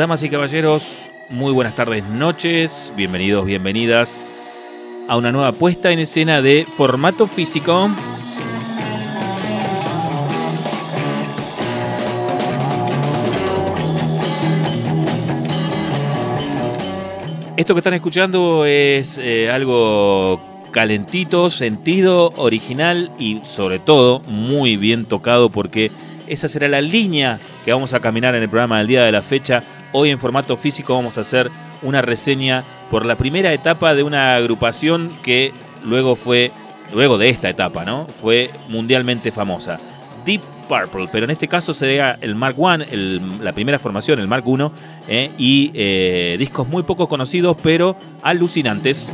Damas y caballeros, muy buenas tardes, noches, bienvenidos, bienvenidas a una nueva puesta en escena de formato físico. Esto que están escuchando es eh, algo calentito, sentido, original y sobre todo muy bien tocado porque esa será la línea que vamos a caminar en el programa del día de la fecha Hoy en formato físico vamos a hacer una reseña por la primera etapa de una agrupación que luego fue, luego de esta etapa, ¿no? Fue mundialmente famosa. Deep Purple, pero en este caso sería el Mark I, la primera formación, el Mark I, ¿eh? y eh, discos muy poco conocidos, pero alucinantes.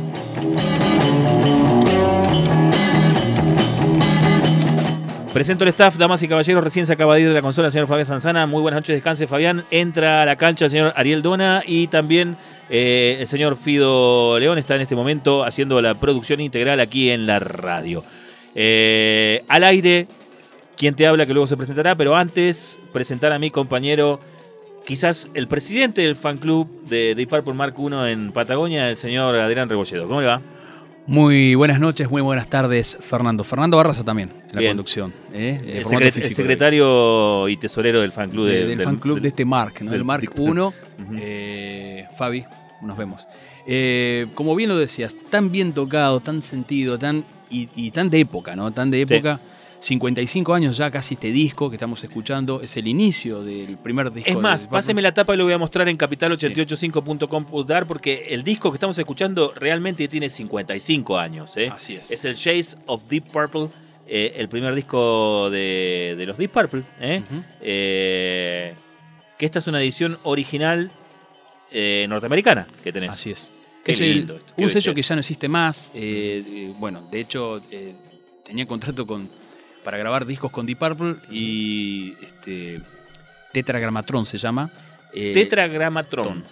Presento el staff, damas y caballeros, recién se acaba de ir de la consola el señor Fabián Sanzana. Muy buenas noches, descanse Fabián. Entra a la cancha el señor Ariel Dona y también eh, el señor Fido León está en este momento haciendo la producción integral aquí en la radio. Eh, al aire, quien te habla que luego se presentará, pero antes presentar a mi compañero, quizás el presidente del fan club de Deep Purple Mark I en Patagonia, el señor Adrián Rebolledo. ¿Cómo le va? Muy buenas noches, muy buenas tardes, Fernando. Fernando Barraza también en la conducción. ¿eh? El, secretario y tesorero del fan club. De, del, fan club de este Mark, ¿no? el Mark 1. Eh, Fabi, nos vemos. Eh, como bien lo decías, tan bien tocado, tan sentido, tan y, tan de época, ¿no? Tan de época. 55 años ya casi este disco que estamos escuchando. Es el inicio del primer disco. Es más, páseme la tapa y lo voy a mostrar en capital885.com.ar porque el disco que estamos escuchando realmente tiene 55 años. ¿eh? Así es. Es el Chase of Deep Purple. Eh, el primer disco de, los Deep Purple, ¿eh? que esta es una edición original norteamericana que tenés. Así es. es un sello que ya no existe más. bueno, de hecho, tenía contrato con para grabar discos con Deep Purple y este, Tetragrammatron se llama. Eh, Tetragrammatron.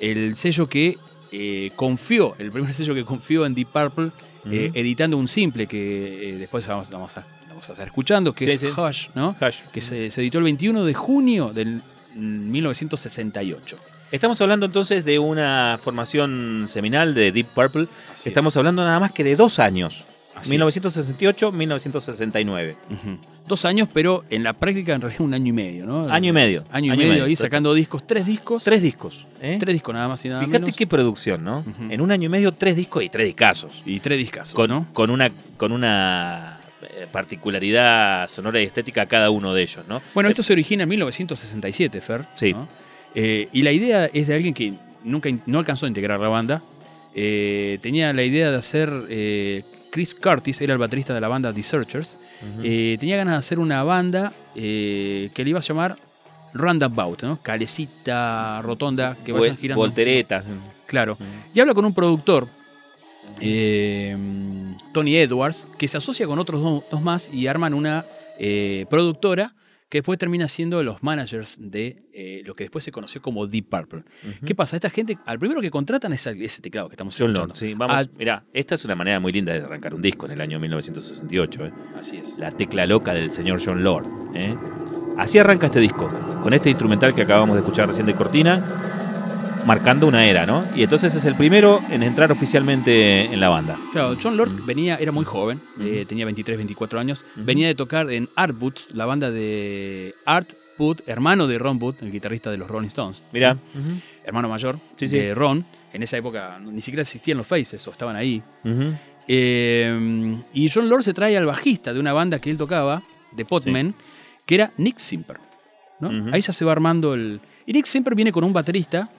El sello que eh, confió, el primer sello que confió en Deep Purple, eh, editando un simple que después vamos, a, estar escuchando, que es Hush, ¿no? Que se, editó el 21 de junio del 1968. Estamos hablando entonces de una formación seminal de Deep Purple. Estamos hablando nada más que de dos años. 1968-1969. Dos años, pero en la práctica en realidad un año y medio, ¿no? Año y medio. Año, y medio, ahí sacando discos, tres discos. Tres discos. ¿eh? Tres discos nada más y nada Fíjate qué producción, ¿no? En un año y medio, tres discos y tres discazos. Y tres discazos, con, ¿no? Con una, con una eh, particularidad sonora y estética cada uno de ellos, ¿no? Bueno, esto se origina en 1967, Fer. Sí. Eh, y la idea es de alguien que nunca no alcanzó a integrar la banda. tenía la idea de hacer Chris Curtis era el baterista de la banda The Searchers. Eh, tenía ganas de hacer una banda eh, que le iba a llamar Roundabout, ¿no? Calecita, rotonda, que vayan girando. Volteretas. Claro. Y habla con un productor, eh, Tony Edwards, que se asocia con otros dos, más y arman una productora que después termina siendo los managers de eh, lo que después se conoció como Deep Purple. ¿Qué pasa? Esta gente, al primero que contratan es ese teclado que estamos John Lord, sí. Vamos, mirá, esta es una manera muy linda de arrancar un disco en el año 1968. ¿eh? Así es. La tecla loca del señor John Lord. ¿eh? Así arranca este disco, con este instrumental que acabamos de escuchar recién de Cortina marcando una era, ¿no? Y entonces es el primero en entrar oficialmente en la banda. Claro, John Lord venía, era muy joven, eh, tenía 23, 24 años, venía de tocar en Art Boots, la banda de Art Boot, hermano de Ron Boot, el guitarrista de los Rolling Stones. Mira. Hermano mayor de Ron. En esa época ni siquiera existían los Faces o estaban ahí. Eh, y John Lord se trae al bajista de una banda que él tocaba, de Potman, que era Nick Simper. ¿no? Ahí ya se va armando el... Y Nick Simper viene con un baterista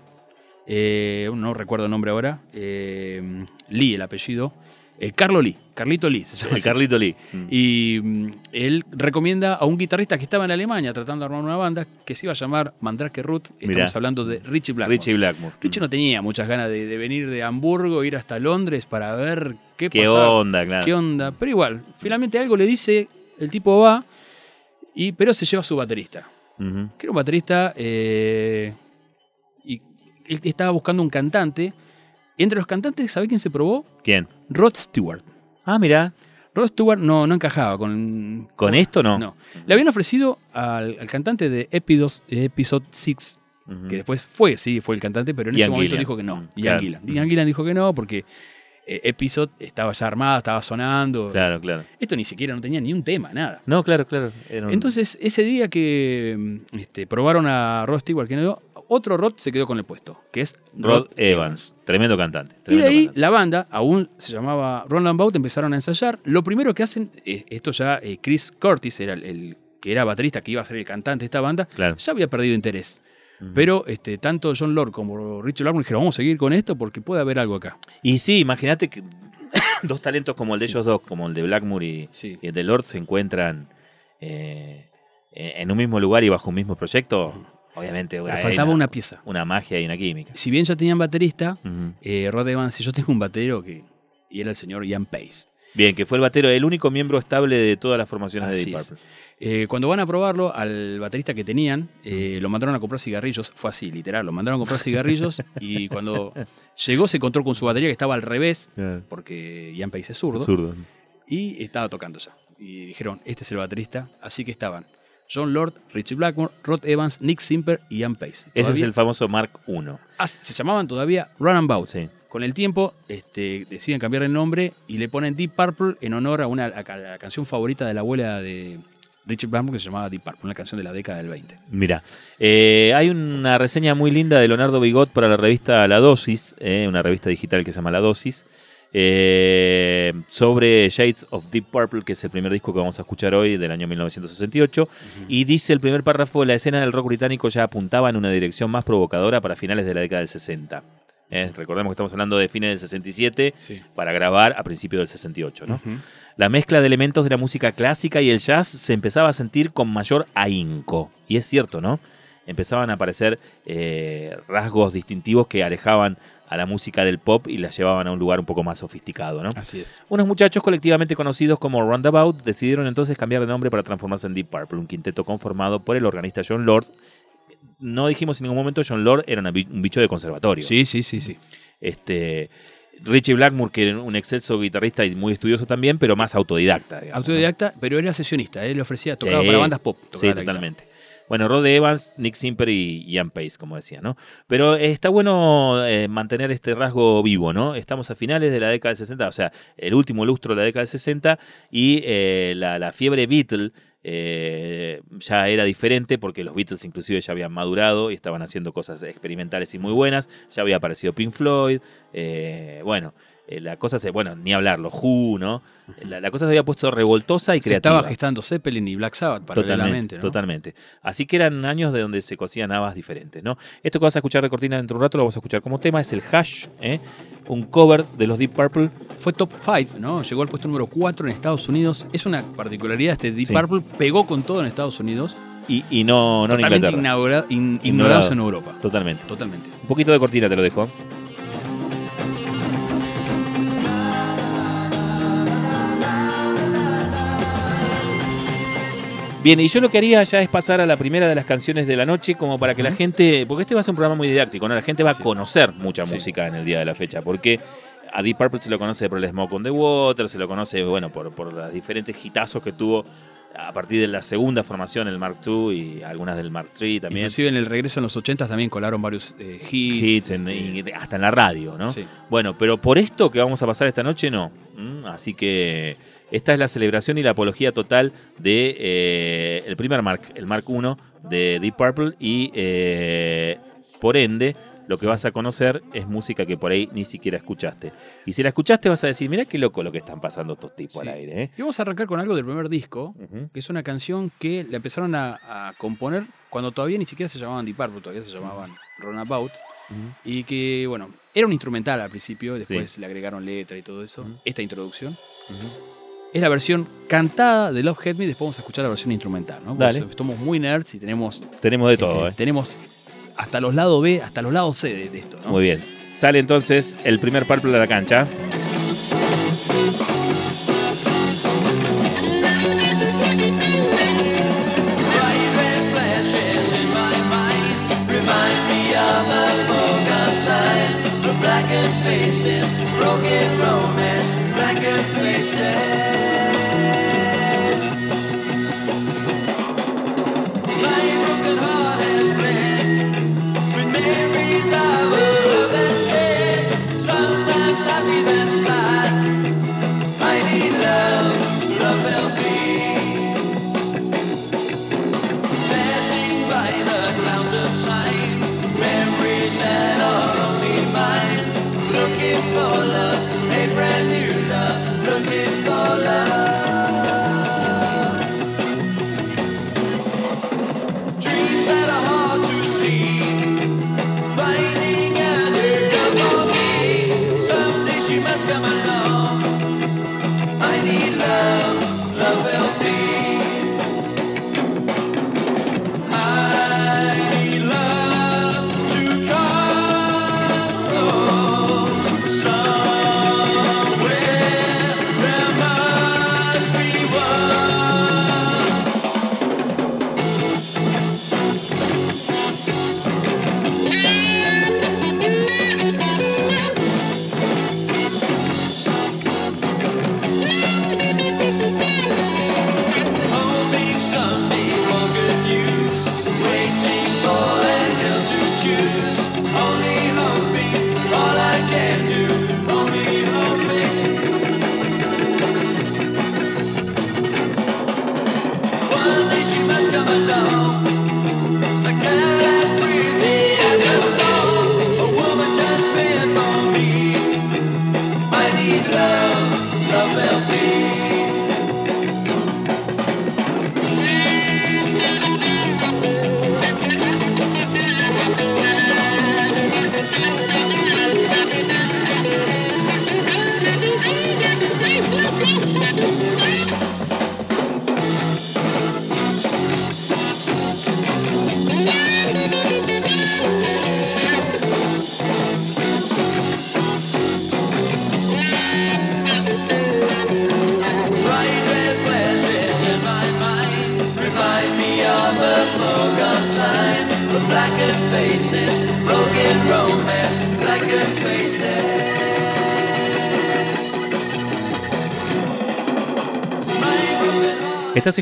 eh, no recuerdo el nombre ahora, eh, Lee el apellido, Eh, Carlo Lee, Carlito Lee se llama. El. Carlito Lee. Y mm, él recomienda a un guitarrista que estaba en Alemania tratando de armar una banda que se iba a llamar Mandrake Root. Estamos Mirá. hablando de Richie Blackmore. Richie Blackmore. Richie no tenía muchas ganas de, de venir de Hamburgo, ir hasta Londres para ver qué, ¿Qué pasaba, onda, claro? qué onda. Pero igual, finalmente algo le dice, el tipo va, y, pero se lleva a su baterista. Que era un baterista eh, él estaba buscando un cantante. Entre los cantantes, ¿sabe quién se probó? ¿Quién? Rod Stewart. Ah, mira. Rod Stewart no, no encajaba con... ¿Con esto no? No. Le habían ofrecido al, al cantante de Epidos, Episode 6, Ujú. que después fue, sí, fue el cantante, pero en Ian ese momento Gillan. dijo que no. Mm, Ian claro. Gillan. Mm. Ian Gillan dijo que no porque eh, Episode estaba ya armada, estaba sonando. Claro, claro. Esto ni siquiera no tenía ni un tema, nada. No, claro, claro. Un- Entonces, ese día que mm, este, probaron a Rod Stewart, que no, otro Rod se quedó con el puesto, que es Rod Evans. Tremendo cantante. Y de ahí cantante. la banda, aún se llamaba Roland Bout, empezaron a ensayar. Lo primero que hacen, eh, esto ya eh, Chris Curtis, era el, el que era baterista, que iba a ser el cantante de esta banda, Claro. ya había perdido interés. Pero este, tanto John Lord como Richard Blackmore dijeron, vamos a seguir con esto porque puede haber algo acá. Y sí, imagínate que dos talentos como el de Sí. ellos dos, como el de Blackmore y, Sí. y el de Lord, se encuentran eh, en un mismo lugar y bajo un mismo proyecto. Obviamente, faltaba una pieza. una magia y una química. Si bien ya tenían baterista, Ujú. eh, Rod Evans y yo tengo un batero que... Y era el señor Ian Pace. Bien, que fue el batero, el único miembro estable de todas las formaciones de Deep. Purple. Eh, cuando van a probarlo, al baterista que tenían, eh, lo mandaron a comprar cigarrillos. Fue así, literal. Lo mandaron a comprar cigarrillos y cuando llegó se encontró con su batería que estaba al revés, porque Ian Pace es zurdo, Zurdo. y estaba tocando ya. Y dijeron, este es el baterista. Así que estaban John Lord, Richie Blackmore, Rod Evans, Nick Simper y Ian Pace. Ese es el famoso Mark I. Ah, se llamaban todavía Run and Bout. Sí. Con el tiempo este, deciden cambiar el nombre y le ponen Deep Purple en honor a una a la canción favorita de la abuela de Richard Blackmore que se llamaba Deep Purple, una canción de la década del 20. Mira, eh, hay una reseña muy linda de Leonardo Bigot para la revista La Dosis, eh, una revista digital que se llama La Dosis, eh, sobre Shades of Deep Purple, que es el primer disco que vamos a escuchar hoy del año 1968. Y dice el primer párrafo, la escena del rock británico ya apuntaba en una dirección más provocadora para finales de la década del 60. Eh, recordemos que estamos hablando de fines del 67 Sí. para grabar a principios del 68. ¿no? Ujú. La mezcla de elementos de la música clásica y el jazz se empezaba a sentir con mayor ahínco. Y es cierto, ¿no? Empezaban a aparecer eh, rasgos distintivos que alejaban a la música del pop y la llevaban a un lugar un poco más sofisticado, ¿no? Así es. Unos muchachos colectivamente conocidos como Roundabout decidieron entonces cambiar de nombre para transformarse en Deep Purple, un quinteto conformado por el organista John Lord. No dijimos en ningún momento John Lord era un bicho de conservatorio. Sí, sí, sí, sí. Este, Richie Blackmore, que era un excelso guitarrista y muy estudioso también, pero más autodidacta. digamos, ¿no? Autodidacta, pero era sesionista. Él le ofrecía, tocaba Sí. para bandas pop. Sí, totalmente. Bueno, Rod Evans, Nick Simper y Ian Pace, como decía, ¿no? Pero eh, está bueno eh, mantener este rasgo vivo, ¿no? Estamos a finales de la década del 60, o sea, el último lustro de la década del 60 y eh, la, fiebre Beatle ya era diferente porque los Beatles inclusive ya habían madurado y estaban haciendo cosas experimentales y muy buenas. Ya había aparecido Pink Floyd, bueno. Eh, La cosa se, bueno, ni hablar, los Who, ¿no? La, la cosa se había puesto revoltosa y Se creativa. estaba gestando Zeppelin y Black Sabbath Totalmente, paralelamente. ¿no? totalmente. Así que eran años de donde se cosían habas diferentes, ¿no? Esto que vas a escuchar de cortina dentro de un rato lo vamos a escuchar como tema, es el Hash, ¿eh? un cover de los Deep Purple. Fue top 5, ¿no? Llegó al puesto número 4 en Estados Unidos. Es una particularidad este Deep Sí. Purple. Pegó con todo en Estados Unidos. Y, y no, no en totalmente Inglaterra. in- Ignorado. ignorados en Europa. Totalmente. Totalmente. Un poquito de cortina te lo dejo. Bien, y yo lo que haría ya es pasar a la primera de las canciones de la noche, como para que la gente, porque este va a ser un programa muy didáctico, ¿no? La gente va a conocer mucha Sí. música en el día de la fecha, porque a Deep Purple se lo conoce por el Smoke on the Water, se lo conoce, bueno, por, por los diferentes hitazos que tuvo a partir de la segunda formación, el Mark II y algunas del Mark III también. Inclusive en el regreso en los 80 también colaron varios eh, hits. Hits, en- este, hasta en la radio, ¿no? sí. Bueno, pero por esto que vamos a pasar esta noche, no. ¿Mm? Así que esta es la celebración y la apología total de eh, el primer Mark, el Mark I de Deep Purple y eh, por ende lo que vas a conocer es música que por ahí ni siquiera escuchaste. Y si la escuchaste vas a decir, mira qué loco lo que están pasando estos tipos Sí. al aire. ¿eh? Y vamos a arrancar con algo del primer disco, que es una canción que la empezaron a, a componer cuando todavía ni siquiera se llamaban Deep Purple, todavía se llamaban Runabout. y que, bueno, era un instrumental al principio, después le agregaron letra y todo eso, esta introducción. Es la versión cantada de Love Head Me, después vamos a escuchar la versión instrumental, ¿no? Porque Somos muy nerds y tenemos... Tenemos de todo, este, ¿eh? Tenemos hasta los lados B, hasta los lados C de, esto, ¿no? Muy bien. Sale entonces el primer Purple de la cancha. Blackened faces, broken romance, blackened faces. My broken heart has bled with memories of a love that's dead. Sometimes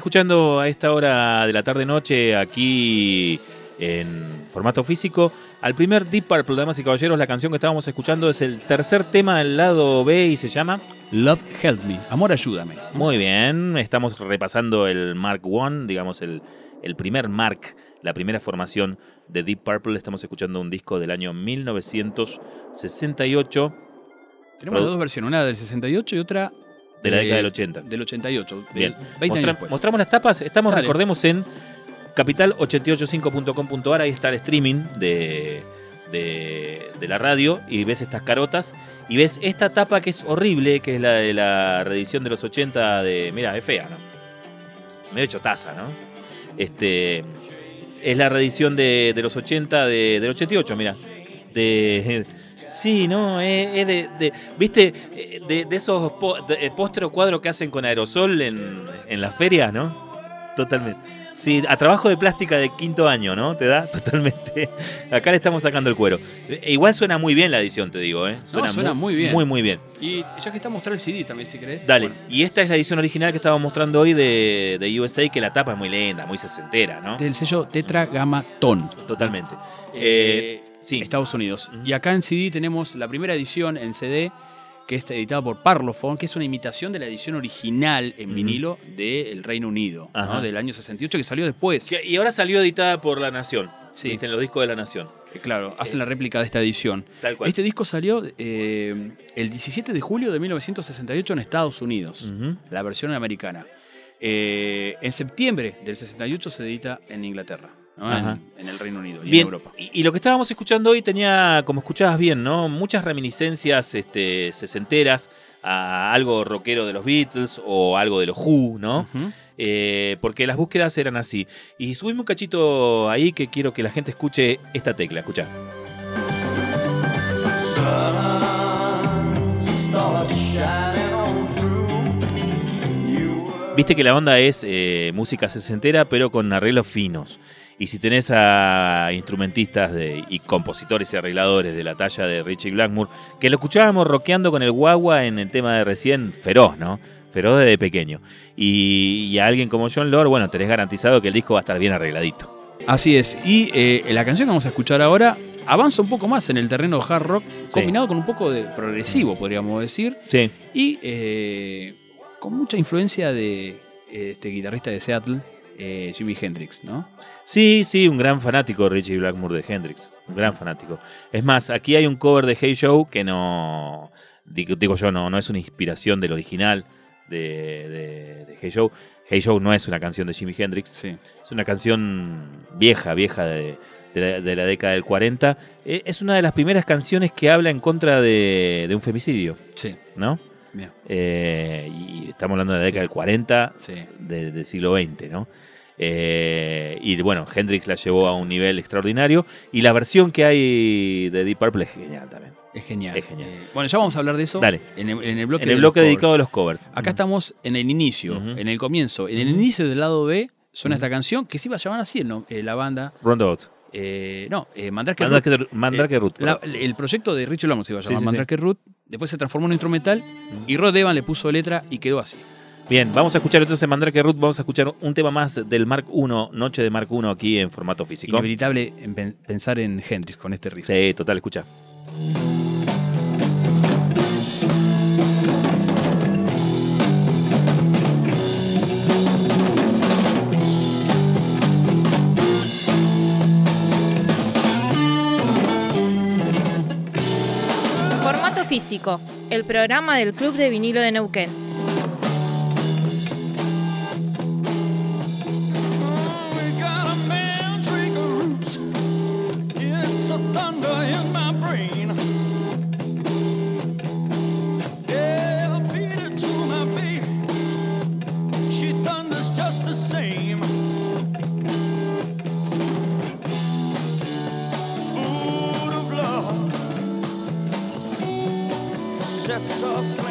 escuchando a esta hora de la tarde-noche aquí en formato físico al primer Deep Purple, damas y caballeros. La canción que estábamos escuchando es el tercer tema del lado B y se llama Love Help Me, Amor Ayúdame. Muy bien, estamos repasando el Mark I, digamos el, el primer Mark, la primera formación de Deep Purple. Estamos escuchando un disco del año 1968 Tenemos las dos versiones, una del 68 y otra de la eh, década del 80. Del 88. de Bien, 20 Mostra- años mostramos las tapas, estamos, Dale. recordemos, en capital885.com.ar, ahí está el streaming de, de, de la radio y ves estas carotas y ves esta tapa que es horrible, que es la de la reedición de los 80 de... Mira, es fea, ¿no? Medio chotaza, ¿no? Este, es la reedición de, de los 80, de, del 88, mira. De... Sí, no, es, es de, de- ¿Viste? Eh, De, de esos de- eh, o cuadros que hacen con aerosol en, en las ferias, ¿no? Totalmente. Sí, a trabajo de plástica de quinto año, ¿no? Te da totalmente. Acá le estamos sacando el cuero. E igual suena muy bien la edición, te digo, ¿eh? suena muy bien. Muy, muy bien. Y ya que está mostrando el CD también, si querés. Dale. Bueno, Y esta es la edición original que estaba mostrando hoy de, de USA, que la tapa es muy linda, muy sesentera, ¿no? del sello Tetragrammaton. Totalmente. Eh, Eh, sí. Estados Unidos. Y acá en CD tenemos la primera edición en CD, que está editada por Parlophone, que es una imitación de la edición original en vinilo del Reino Unido, del año 68, que salió después. Que- y ahora salió editada por La Nación. Sí. ¿Viste? En los discos de La Nación. Que, claro, hacen la réplica de esta edición. Tal cual. Este disco salió eh, el 17 de julio de 1968 en Estados Unidos, la versión americana. Eh, en septiembre del 68 se edita en Inglaterra. En, en el Reino Unido y Bien, en Europa. y, y lo que estábamos escuchando hoy tenía, como escuchabas bien, ¿no? Muchas reminiscencias este, sesenteras a algo rockero de los Beatles o algo de los Who, ¿no? Eh, porque las búsquedas eran así. Y subimos un cachito ahí que quiero que la gente escuche esta tecla, escucha. Viste que la onda es eh, música sesentera, pero con arreglos finos. Y si tenés a instrumentistas de- y compositores y arregladores de la talla de Richie Blackmore, que lo escuchábamos rockeando con el guagua en el tema de recién, feroz, ¿no? Feroz desde pequeño. Y, y a alguien como John Lord, bueno, tenés garantizado que el disco va a estar bien arregladito. Así es. Y eh, la canción que vamos a escuchar ahora avanza un poco más en el terreno hard rock, combinado con un poco de progresivo, podríamos decir. Sí, Y eh, con mucha influencia de este guitarrista de Seattle, eh, Jimi Hendrix, ¿no? Sí, sí, un gran fanático de Richie Blackmore de Hendrix. Un gran fanático. Es más, aquí hay un cover de Hey Show que no. Digo, digo yo, no, no es una inspiración del original de, de- de Hey Show. Hey Show no es una canción de Jimi Hendrix. Sí. Es una canción vieja, vieja de, de la, década del 40. Eh, Es una de las primeras canciones que habla en contra de, de un femicidio, Sí. ¿no? Eh, y estamos hablando de la década Sí. del 40 Sí. de- del siglo XX, ¿no? Eh, y bueno, Hendrix la llevó a un nivel extraordinario. Y la versión que hay de Deep Purple es genial también. Es genial. Es genial. Eh, bueno, ya vamos a hablar de eso Dale. En, el, en el bloque, En el bloque dedicado a los covers. Acá estamos en el inicio, en el comienzo. En el inicio del lado B suena esta canción que se iba a llamar así ¿no? Eh, la banda. Roundabout. Eh, no, eh, Mandrake, Mandrake, Root. Mandrake Eh, Root. la- el proyecto de Richard Lamos se iba a Sí, llamar sí, sí. Mandrake Root. Después se transformó en un instrumental y Rod Evan le puso letra y quedó así. Bien, vamos a escuchar entonces Mandrake Root. Vamos a escuchar un tema más del Mark I, Noche de Mark I aquí en formato físico. Inevitable en pen- pensar en Hendrix con este riff. Sí, total, escucha. Físico, el programa del Club de Vinilo de Neuquén. We sets a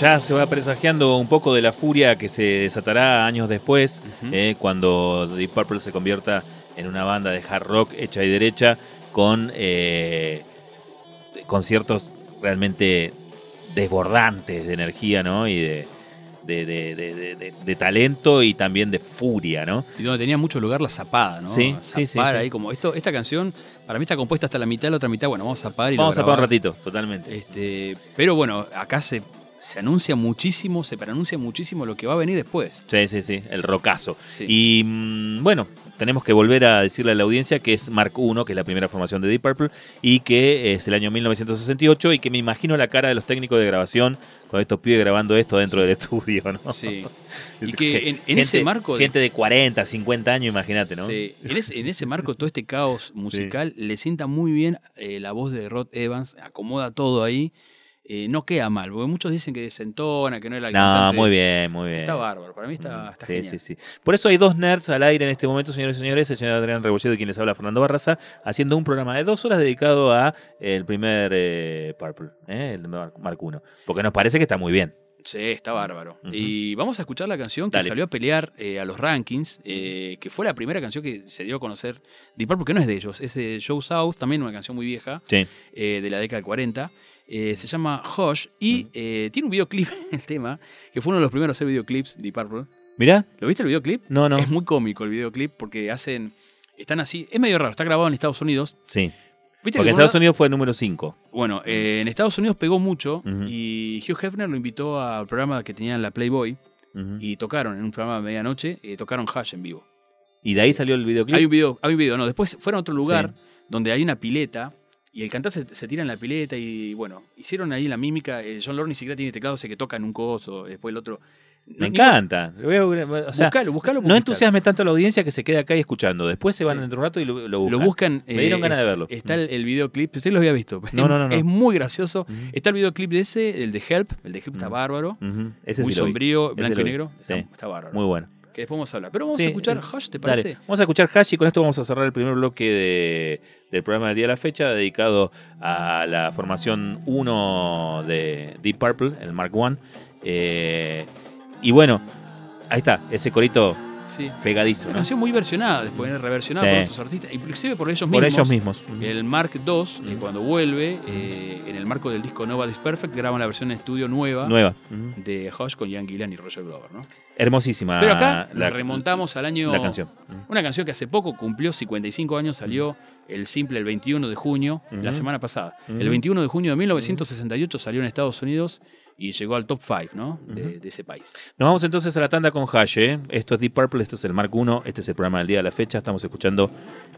ya se va presagiando un poco de la furia que se desatará años después, Ujú. eh, cuando Deep Purple se convierta en una banda de hard rock hecha y derecha con eh, conciertos realmente desbordantes de energía, ¿no? Y de, de, de- de- de- talento y también de furia, ¿no? Y donde tenía mucho lugar la zapada, ¿no? Sí, sí, sí, Zapar sí. ahí como esto, esta canción para mí está compuesta hasta la mitad, la otra mitad, bueno, vamos a zapar y lo Vamos a parar un ratito, totalmente. Este, pero bueno, acá se, se anuncia muchísimo, se pronuncia muchísimo lo que va a venir después. Sí, sí, sí, el rocazo. Sí. Y mm, bueno, tenemos que volver a decirle a la audiencia que es Mark I, que es la primera formación de Deep Purple, y que es el año 1968, y que me imagino la cara de los técnicos de grabación con estos pibes grabando esto dentro del estudio, ¿no? Sí. Y que en, en ese Gente- marco. de- Gente de 40, 50 años, imagínate, ¿no? Sí, en, ese, en ese marco, todo este caos musical le sienta muy bien eh, la voz de Rod Evans, acomoda todo ahí. Eh, no queda mal, porque muchos dicen que desentona, que no era el No, muy bien, muy bien. Está bárbaro, para mí está, está Sí, genial. sí, sí. Por eso hay dos nerds al aire en este momento, señores y señores. El señor Adrián Rebolledo y quien les habla, Fernando Barraza, haciendo un programa de dos horas dedicado a el primer eh, Purple, eh, el Mark Mark I. Porque nos parece que está muy bien. Sí, está bárbaro. Y vamos a escuchar la canción que Dale. salió a pelear eh, a los rankings, eh, que fue la primera canción que se dio a conocer Deep Purple, porque no es de ellos, es de Joe South, también una canción muy vieja, Sí. eh, de la década del 40. Eh, se llama Hush y tiene un videoclip, el tema, que fue uno de los primeros a hacer videoclips, Deep Purple. ¿Mirá? ¿Lo viste el videoclip? No, no. Es muy cómico el videoclip porque hacen. Están así. Es medio raro, está grabado en Estados Unidos. Sí. ¿Viste Porque que en Estados Unidos fue el número 5. Bueno, eh, en Estados Unidos pegó mucho y Hugh Hefner lo invitó al programa que tenían la Playboy y tocaron en un programa de medianoche, eh, tocaron Hush en vivo. Y de ahí salió el videoclip. Hay un video, hay un video, no, después fueron a otro lugar Sí. donde hay una pileta y el cantante se, se tira en la pileta y bueno, hicieron ahí la mímica, eh, John Lord ni siquiera tiene teclado, sé que toca en un coso, después el otro... Me encanta. O sea, buscalo, buscalo. no entusiasme tanto a la audiencia que se quede acá y escuchando. Después se van Sí. dentro de un rato y lo, lo buscan. Lo buscan. Me dieron eh, ganas de verlo. Está el, el videoclip, que lo había visto. No, no, no, no. Es muy gracioso. Ujú. Está el videoclip de ese, el de Help. El de Help está Ujú. bárbaro. Ese muy sí sombrío, blanco y negro. Está, Sí. está bárbaro. Muy bueno. Que después vamos a hablar. Pero vamos Sí, a escuchar eh, Hush, ¿te Dale. parece? Vamos a escuchar Hash y con esto vamos a cerrar el primer bloque de- del programa del día de la fecha dedicado a la formación 1 de Deep Purple, el Mark I. Eh, y bueno, ahí está, ese corito Sí. pegadizo. Una ¿no? canción muy versionada, después reversionada Sí. por otros artistas, inclusive por ellos Por mismos. ellos mismos. El Mark II, eh, cuando vuelve, eh, en el marco del disco Nova Perfect, graban la versión en estudio nueva Nueva. De Hush con Ian Gillan y Roger Glover. ¿no? Hermosísima. Pero acá la, remontamos al año. la canción. Una canción que hace poco cumplió 55 años, salió el simple el 21 de junio, la semana pasada. El 21 de junio de 1968 salió en Estados Unidos y llegó al top 5 ¿no? de, ese país. Nos vamos entonces a la tanda con Hash. ¿eh? Esto es Deep Purple, esto es el Mark I, este es el programa del día de la fecha. Estamos escuchando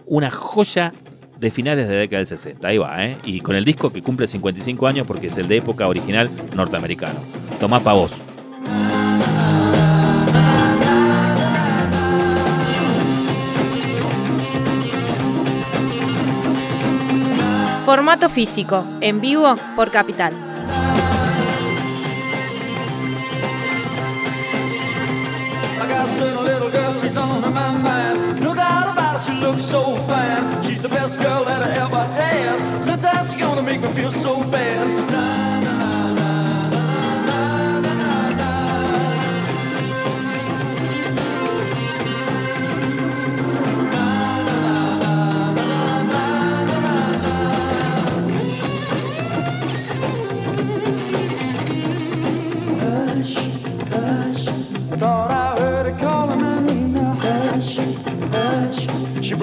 una joya de finales de la década del 60. Ahí va, ¿eh? Y con el disco que cumple 55 años porque es el de época original norteamericano. Tomá pa' vos. Formato físico, en vivo por Capital. She's on my mind. No doubt about it, she looks so fine. She's the best girl that I ever had. Sometimes you're gonna make me feel so bad. Na,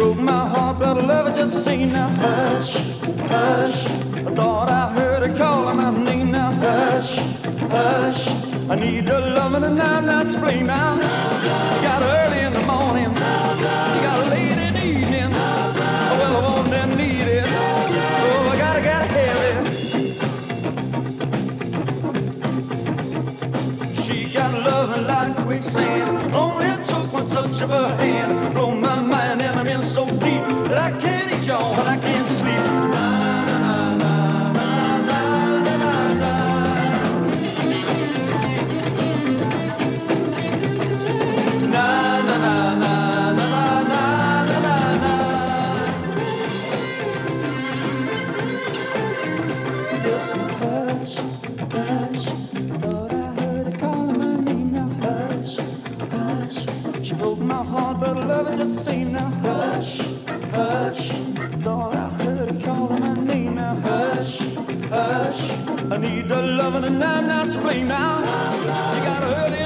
broke my heart, but I love her just same now. Hush, hush. I thought I heard her calling my name now. Hush, hush. I need your loving and I'm not to blame now. You got early in the morning. You got late in the evening. Well, I want and need it. Oh, I gotta, gotta have it. She got love like quicksand. Only took one touch of her hand. Blow my mind so deep that I can't eat y'all and I can't sleep. Loving and I'm not to blame now. You got her early in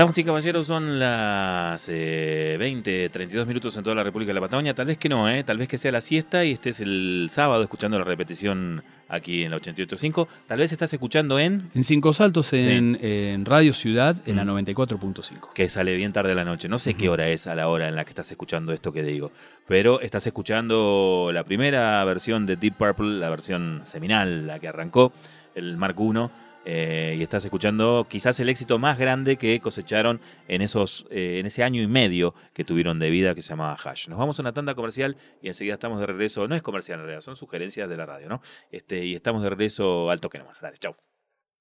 Damas y caballeros, son las eh, 20, 32 minutos en toda la República de la Patagonia. Tal vez que no, ¿eh? tal vez que sea la siesta y estés el sábado escuchando la repetición aquí en la 88.5. Tal vez estás escuchando en En Cinco Saltos, en, en Radio Ciudad, en la Mm. 94.5. que sale bien tarde de la noche. No sé qué hora es a la hora en la que estás escuchando esto que digo, pero estás escuchando la primera versión de Deep Purple, la versión seminal, la que arrancó, el Mark I. eh, y estás escuchando quizás el éxito más grande que cosecharon en esos eh, en ese año y medio que tuvieron de vida que se llamaba Hash. Nos vamos a una tanda comercial y enseguida estamos de regreso. No es comercial en realidad, son sugerencias de la radio, ¿no? Este, y estamos de regreso al toque nomás. Dale, chau.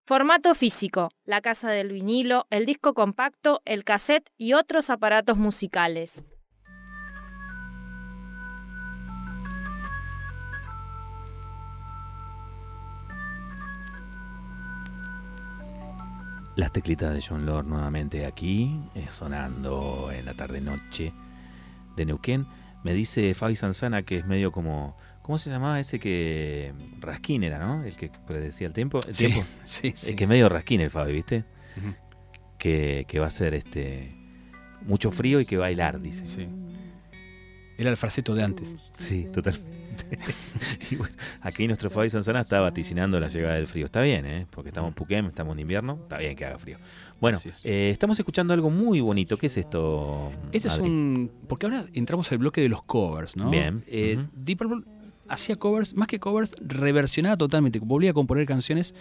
Formato físico, la casa del vinilo, el disco compacto, el cassette y otros aparatos musicales. Las teclitas de John Lord nuevamente aquí, eh, sonando en la tarde-noche de Neuquén. Me dice Fabi Sanzana que es medio como. ¿Cómo se llamaba ese que. Raskin era, ¿no? El que predecía el tiempo. El tiempo. sí, Es que es medio Raskin el Fabi, ¿viste? Que va a ser este. Mucho frío y que bailar, dice. Sí. Era el fraseto de antes. Sí, totalmente. y bueno, aquí nuestro Fabi Sanzana está vaticinando la llegada del frío. Está bien, ¿eh? Porque estamos en Puquem, estamos en invierno. Está bien que haga frío. Bueno, es. eh, estamos escuchando algo muy bonito. ¿Qué es esto? Este es un. Porque ahora entramos al bloque de los covers, ¿no? Bien, Eh, ujú. Deep Purple hacía covers, más que covers, reversionaba totalmente, volvía a componer canciones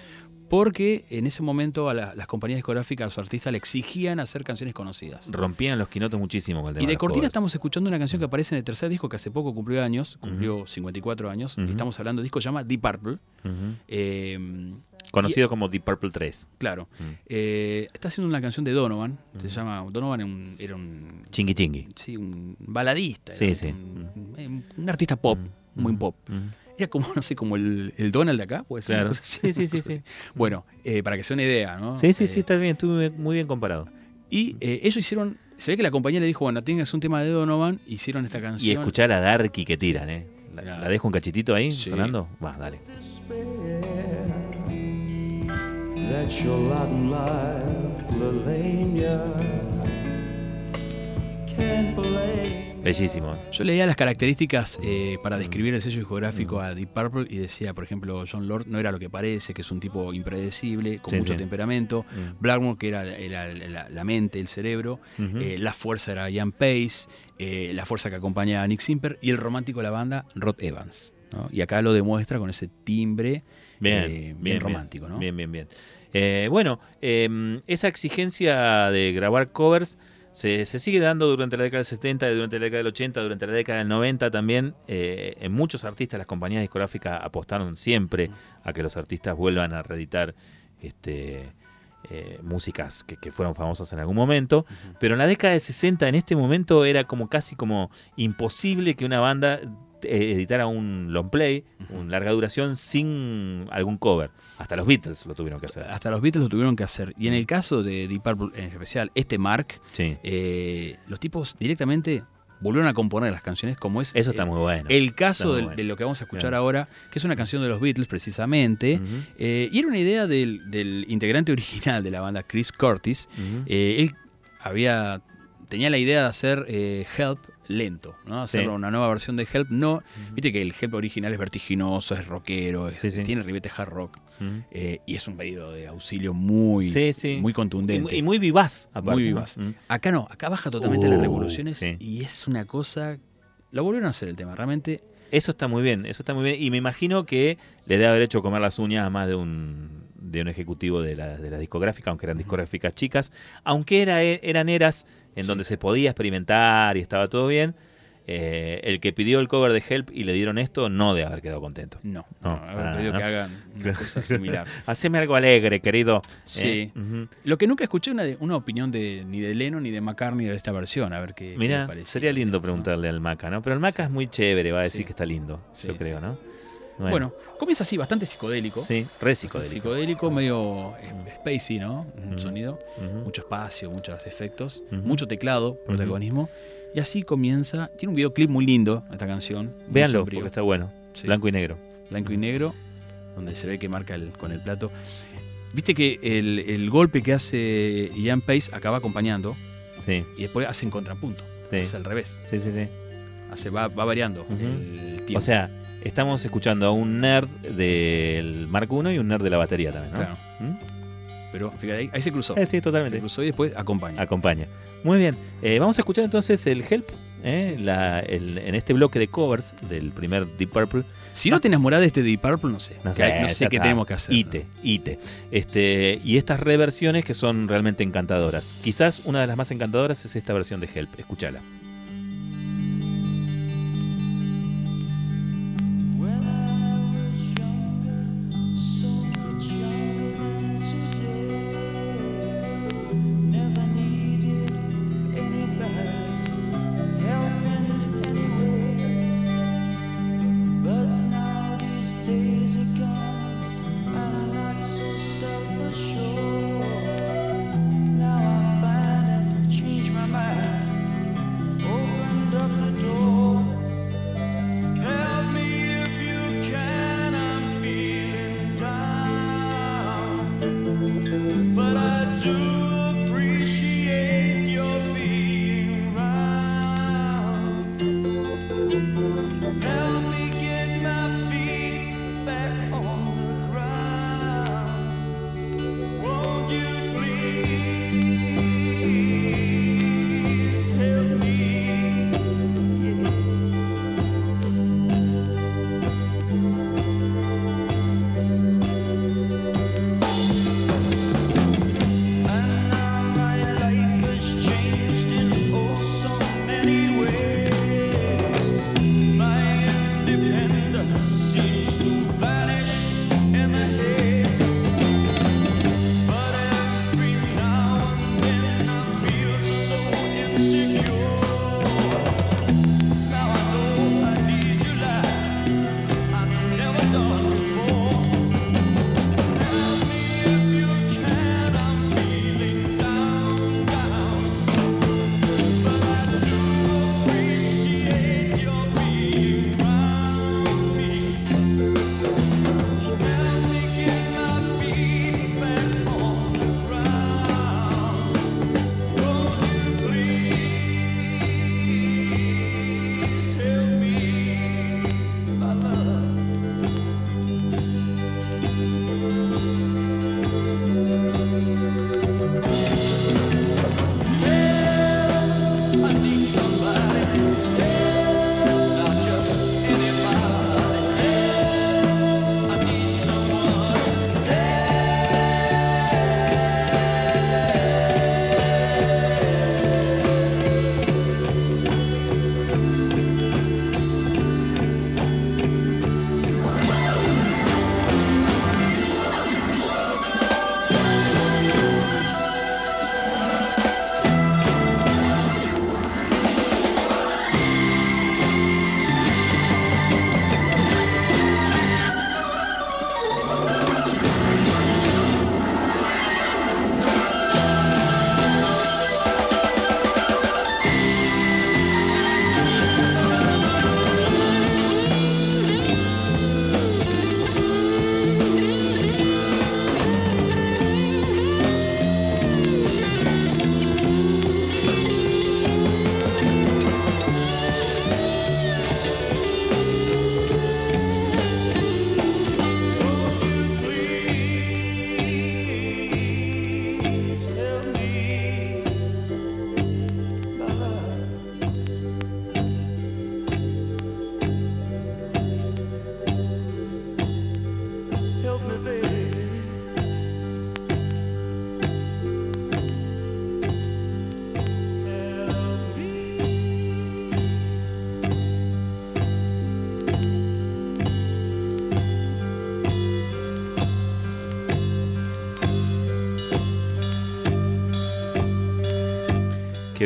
porque en ese momento a la- las compañías discográficas, a los artistas le exigían hacer canciones conocidas. Rompían los quinotos muchísimo con el tema Y de cortina covers. estamos escuchando una canción que aparece en el tercer disco que hace poco cumplió años, cumplió 54 años, y estamos hablando de un disco se llama Deep Purple. Eh, Conocido como Deep Purple 3. claro. Mm. Eh, está haciendo una canción de Donovan, se llama, Donovan era un, era un Chingui chingui. sí, un baladista. Sí, sí. Un, un- un artista pop, muy pop. Era como, no sé, como el, el Donald de acá, puede ser. Claro. Sí, sí, sí, sí. Bueno, eh, para que sea una idea, ¿no? Sí, sí, Eh, sí, está bien. Estuvo muy- bien comparado. Y eh, ellos hicieron, se ve que la compañía le dijo, bueno, tengas un tema de Donovan, hicieron esta canción. Y escuchar a Darky que tiran, ¿eh? La, Claro. la dejo un cachitito ahí Sí. sonando. Va, dale. That's your lot in life, Lelania. Can't blame. Bellísimo. Yo leía las características eh, para describir el sello discográfico a Deep Purple y decía, por ejemplo, John Lord no era lo que parece, que es un tipo impredecible, con Sí, mucho sí. temperamento. Mm. Blackmore, que era, era la, la mente, el cerebro. Eh, la fuerza era Ian Pace. eh, la fuerza que acompañaba a Nick Simper. Y el romántico de la banda, Rod Evans. ¿no? Y acá lo demuestra con ese timbre Bien, eh, bien, bien romántico. ¿no? Bien, bien, bien. Eh, bueno, eh, esa exigencia de grabar covers se, se sigue dando durante la década del 70, durante la década del 80, durante la década del 90 también. Eh, en muchos artistas, las compañías discográficas apostaron siempre a que los artistas vuelvan a reeditar este, eh, músicas que, que fueron famosas en algún momento. Pero en la década del 60, en este momento, era como casi como imposible que una banda editara un long play, un larga duración, sin algún cover. Hasta los Beatles lo tuvieron que hacer. Hasta los Beatles lo tuvieron que hacer. Y en el caso de Deep Purple en especial, este Mark, Sí. eh, los tipos directamente volvieron a componer las canciones como es Eso está eh, muy bueno. el caso bueno. de lo que vamos a escuchar ahora, que es una canción de los Beatles precisamente, eh, y era una idea del, del integrante original de la banda, Chris Curtis. Eh, él había tenía la idea de hacer eh, Help lento, ¿no? Hacer Sí. una nueva versión de Help. No, viste que el Help original es vertiginoso, es rockero, es- Sí, sí. tiene ribete hard rock eh, y es un pedido de auxilio muy, muy contundente. y muy vivaz, aparte. Muy vivaz. Acá no, acá baja totalmente las Uh, revoluciones y es una cosa. Lo volvieron a hacer el tema, realmente. Eso está muy bien, eso está muy bien. Y me imagino que le debe haber hecho comer las uñas a más de un, de un ejecutivo de la, de la discográfica, aunque eran discográficas chicas. Aunque era, eran eras en donde se podía experimentar y estaba todo bien. eh, el que pidió el cover de Help y le dieron esto no de haber quedado contento. No, No, haber pedido ¿no? que hagan una cosa similar. Haceme algo alegre, querido. Sí. Eh. Lo que nunca escuché una, una opinión de ni de Lennon ni de McCartney de esta versión, a ver qué, le Mira, parece. sería lindo preguntarle al Maca, ¿no? Pero el Maca es muy chévere, va a decir Sí. que está lindo, Sí, yo creo, ¿no? Bueno, comienza así, bastante psicodélico. sí, re psicodélico. Psicodélico, medio eh, spacey, ¿no? Un Ujú. sonido. Ujú. Mucho espacio, muchos efectos, Ujú. mucho teclado, protagonismo. Y así comienza. Tiene un videoclip muy lindo esta canción. Véanlo, porque está bueno. Sí. Blanco y negro. blanco y negro, donde se ve que marca el- con el plato. Viste que el, el golpe que hace Ian Pace acaba acompañando Sí, y después hace en contrapunto. sí. Es al revés. Sí, sí, sí. Hace, va, va variando el tiempo. O sea, estamos escuchando a un nerd del Mark I y un nerd de la batería también, ¿no? Claro. ¿Mm? Pero fíjate, ahí, ahí se cruzó. Eh, sí, Se totalmente. cruzó y después acompaña. Acompaña. Muy bien. Eh, vamos a escuchar entonces el Help. ¿eh? La- el- en este bloque de covers del primer Deep Purple. Si no te enamorás de este Deep Purple, no sé. No sé, no qué está. tenemos que hacer. Ite, ite. Este, y estas reversiones que son realmente encantadoras. Quizás una de las más encantadoras es esta versión de Help. Escúchala.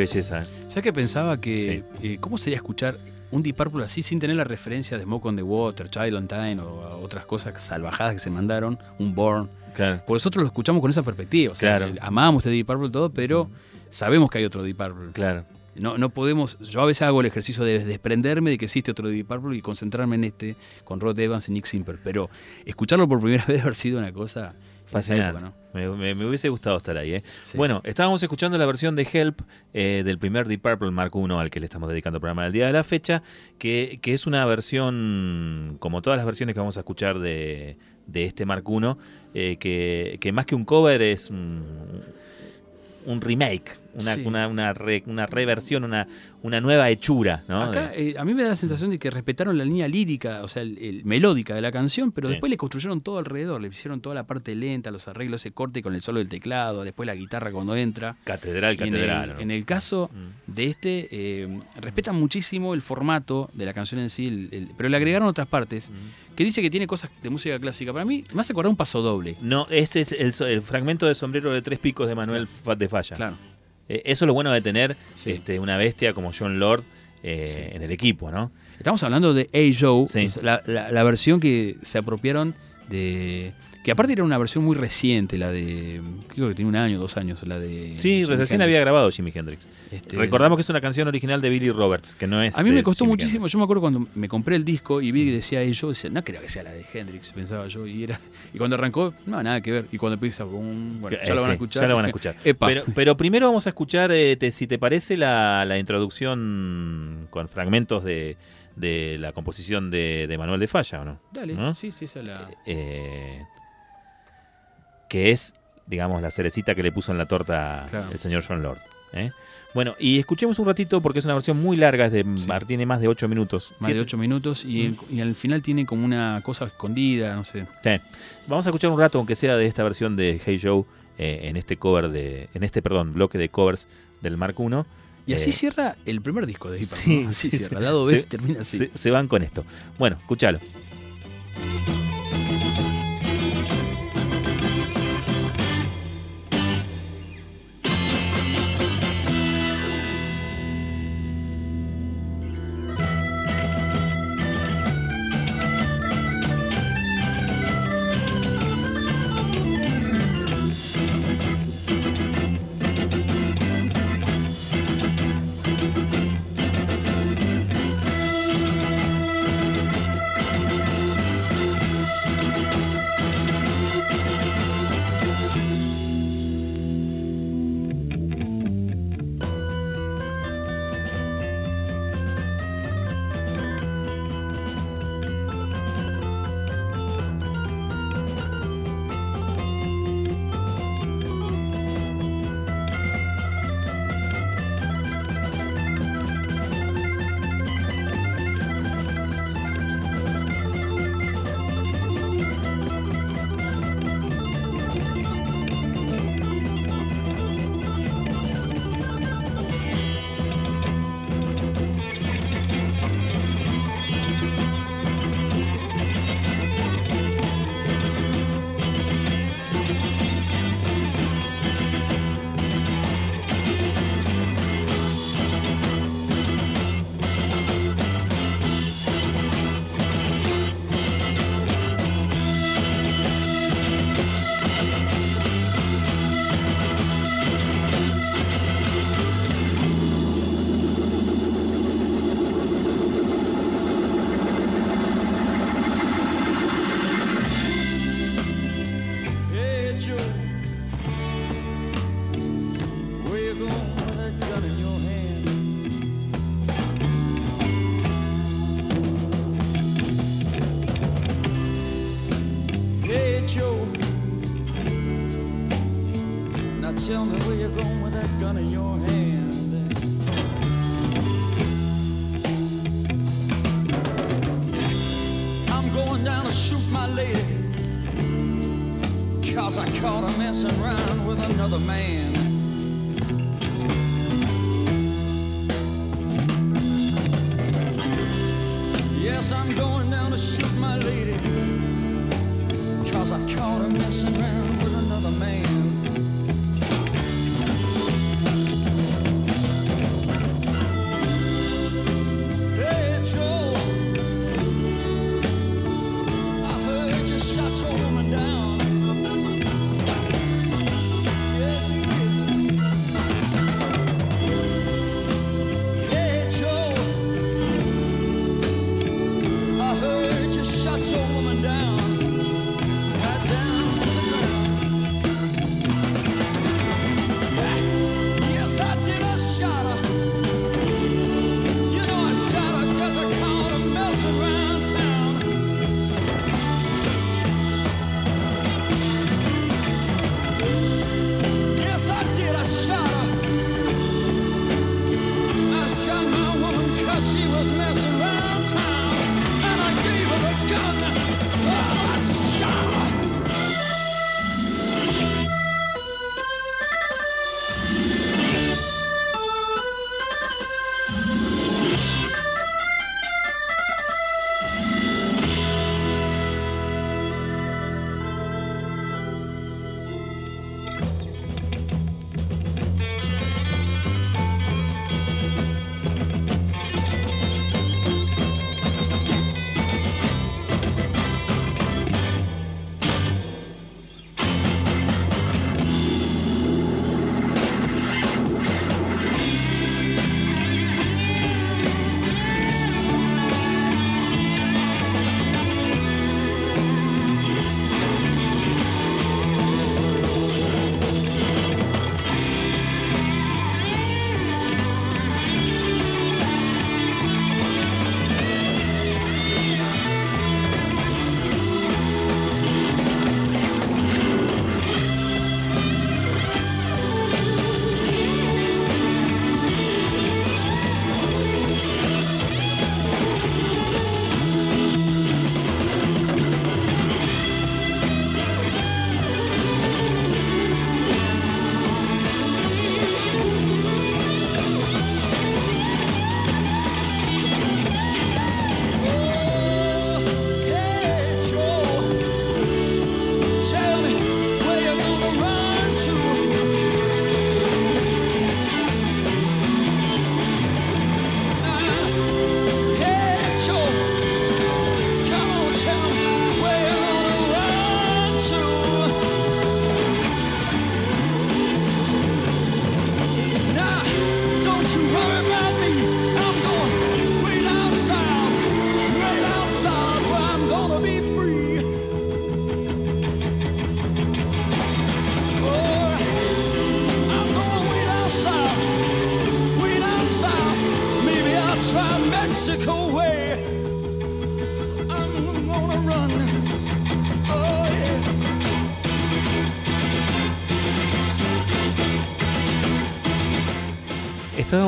Belleza. ¿eh? ¿Sabes que pensaba que eh, cómo sería escuchar un Deep Purple así sin tener la referencia de Smoke on the Water, Child on Time o otras cosas salvajadas que se mandaron, un Born? Claro. Por nosotros lo escuchamos con esa perspectiva. O sea, Claro. amamos este Deep Purple todo, pero sabemos que hay otro Deep Purple. Claro. No, no podemos. Yo a veces hago el ejercicio de desprenderme de que existe otro Deep Purple y concentrarme en este con Rod Evans y Nick Simper. Pero escucharlo por primera vez haber sido una cosa Fascinante. época, ¿no? me, me- me hubiese gustado estar ahí. ¿eh? Sí. Bueno, estábamos escuchando la versión de Help eh, del primer Deep Purple Mark I al que le estamos dedicando el programa del día de la fecha, que, que es una versión, como todas las versiones que vamos a escuchar de, de este Mark I, eh, que, que más que un cover es un, un remake, una, Sí. una, una, re- una reversión, una, una nueva hechura. ¿no? Acá eh, a mí me da la sensación de que respetaron la línea lírica, o sea, el, el melódica de la canción, pero Sí. después le construyeron todo alrededor, le hicieron toda la parte lenta, los arreglos, ese corte con el solo del teclado, después la guitarra cuando entra. catedral, en, catedral. el, ¿no? en el caso Mm. de este, eh, respetan muchísimo el formato de la canción en sí, el- pero le agregaron otras partes Mm. que dice que tiene cosas de música clásica. Para mí, me hace acordar un paso doble. No, ese es el, fragmento de sombrero de tres picos de Manuel de Falla. Claro. Eh, eso es lo bueno de tener Sí. este, una bestia como John Lord eh, Sí. en el equipo, ¿no? Estamos hablando de A. Joe, Sí. es la, la- la versión que se apropiaron de. Que aparte era una versión muy reciente, la de. Creo que tiene un año, dos años, la de. Sí, recién había grabado Jimi Hendrix. Este, Recordamos que es una canción original de Billy Roberts, que no es. A mí me costó Jimi muchísimo. Yo me acuerdo cuando me compré el disco y vi que decía A. Joe, decía, no creo que sea la de Hendrix, pensaba yo. Y era y cuando arrancó, no, nada que ver. Y cuando empieza, bueno, ya lo van a Eh, escuchar. Ya lo van a escuchar. Pero, pero primero vamos a escuchar, eh, te- si te parece, la, la introducción con fragmentos de, de la composición de, de Manuel de Falla, ¿o no? Dale, ¿No? sí, sí, esa es la. Eh, que es, digamos, la cerecita que le puso en la torta Claro. el señor John Lord. ¿eh? Bueno, y escuchemos un ratito porque es una versión muy larga, es de Sí. Tiene más de 8 minutos. Más de Siete- ocho minutos y, en- y al final tiene como una cosa escondida, no sé. Sí. Vamos a escuchar un rato, aunque sea de esta versión de Hey Joe, eh, en este cover de, en este, perdón, bloque de covers del Mark I. Y así Eh, cierra el primer disco de Hip Hop. sí, ¿no? Así sí, cierra. sí. Lado B termina así. Se, se van con esto. Bueno, escúchalo.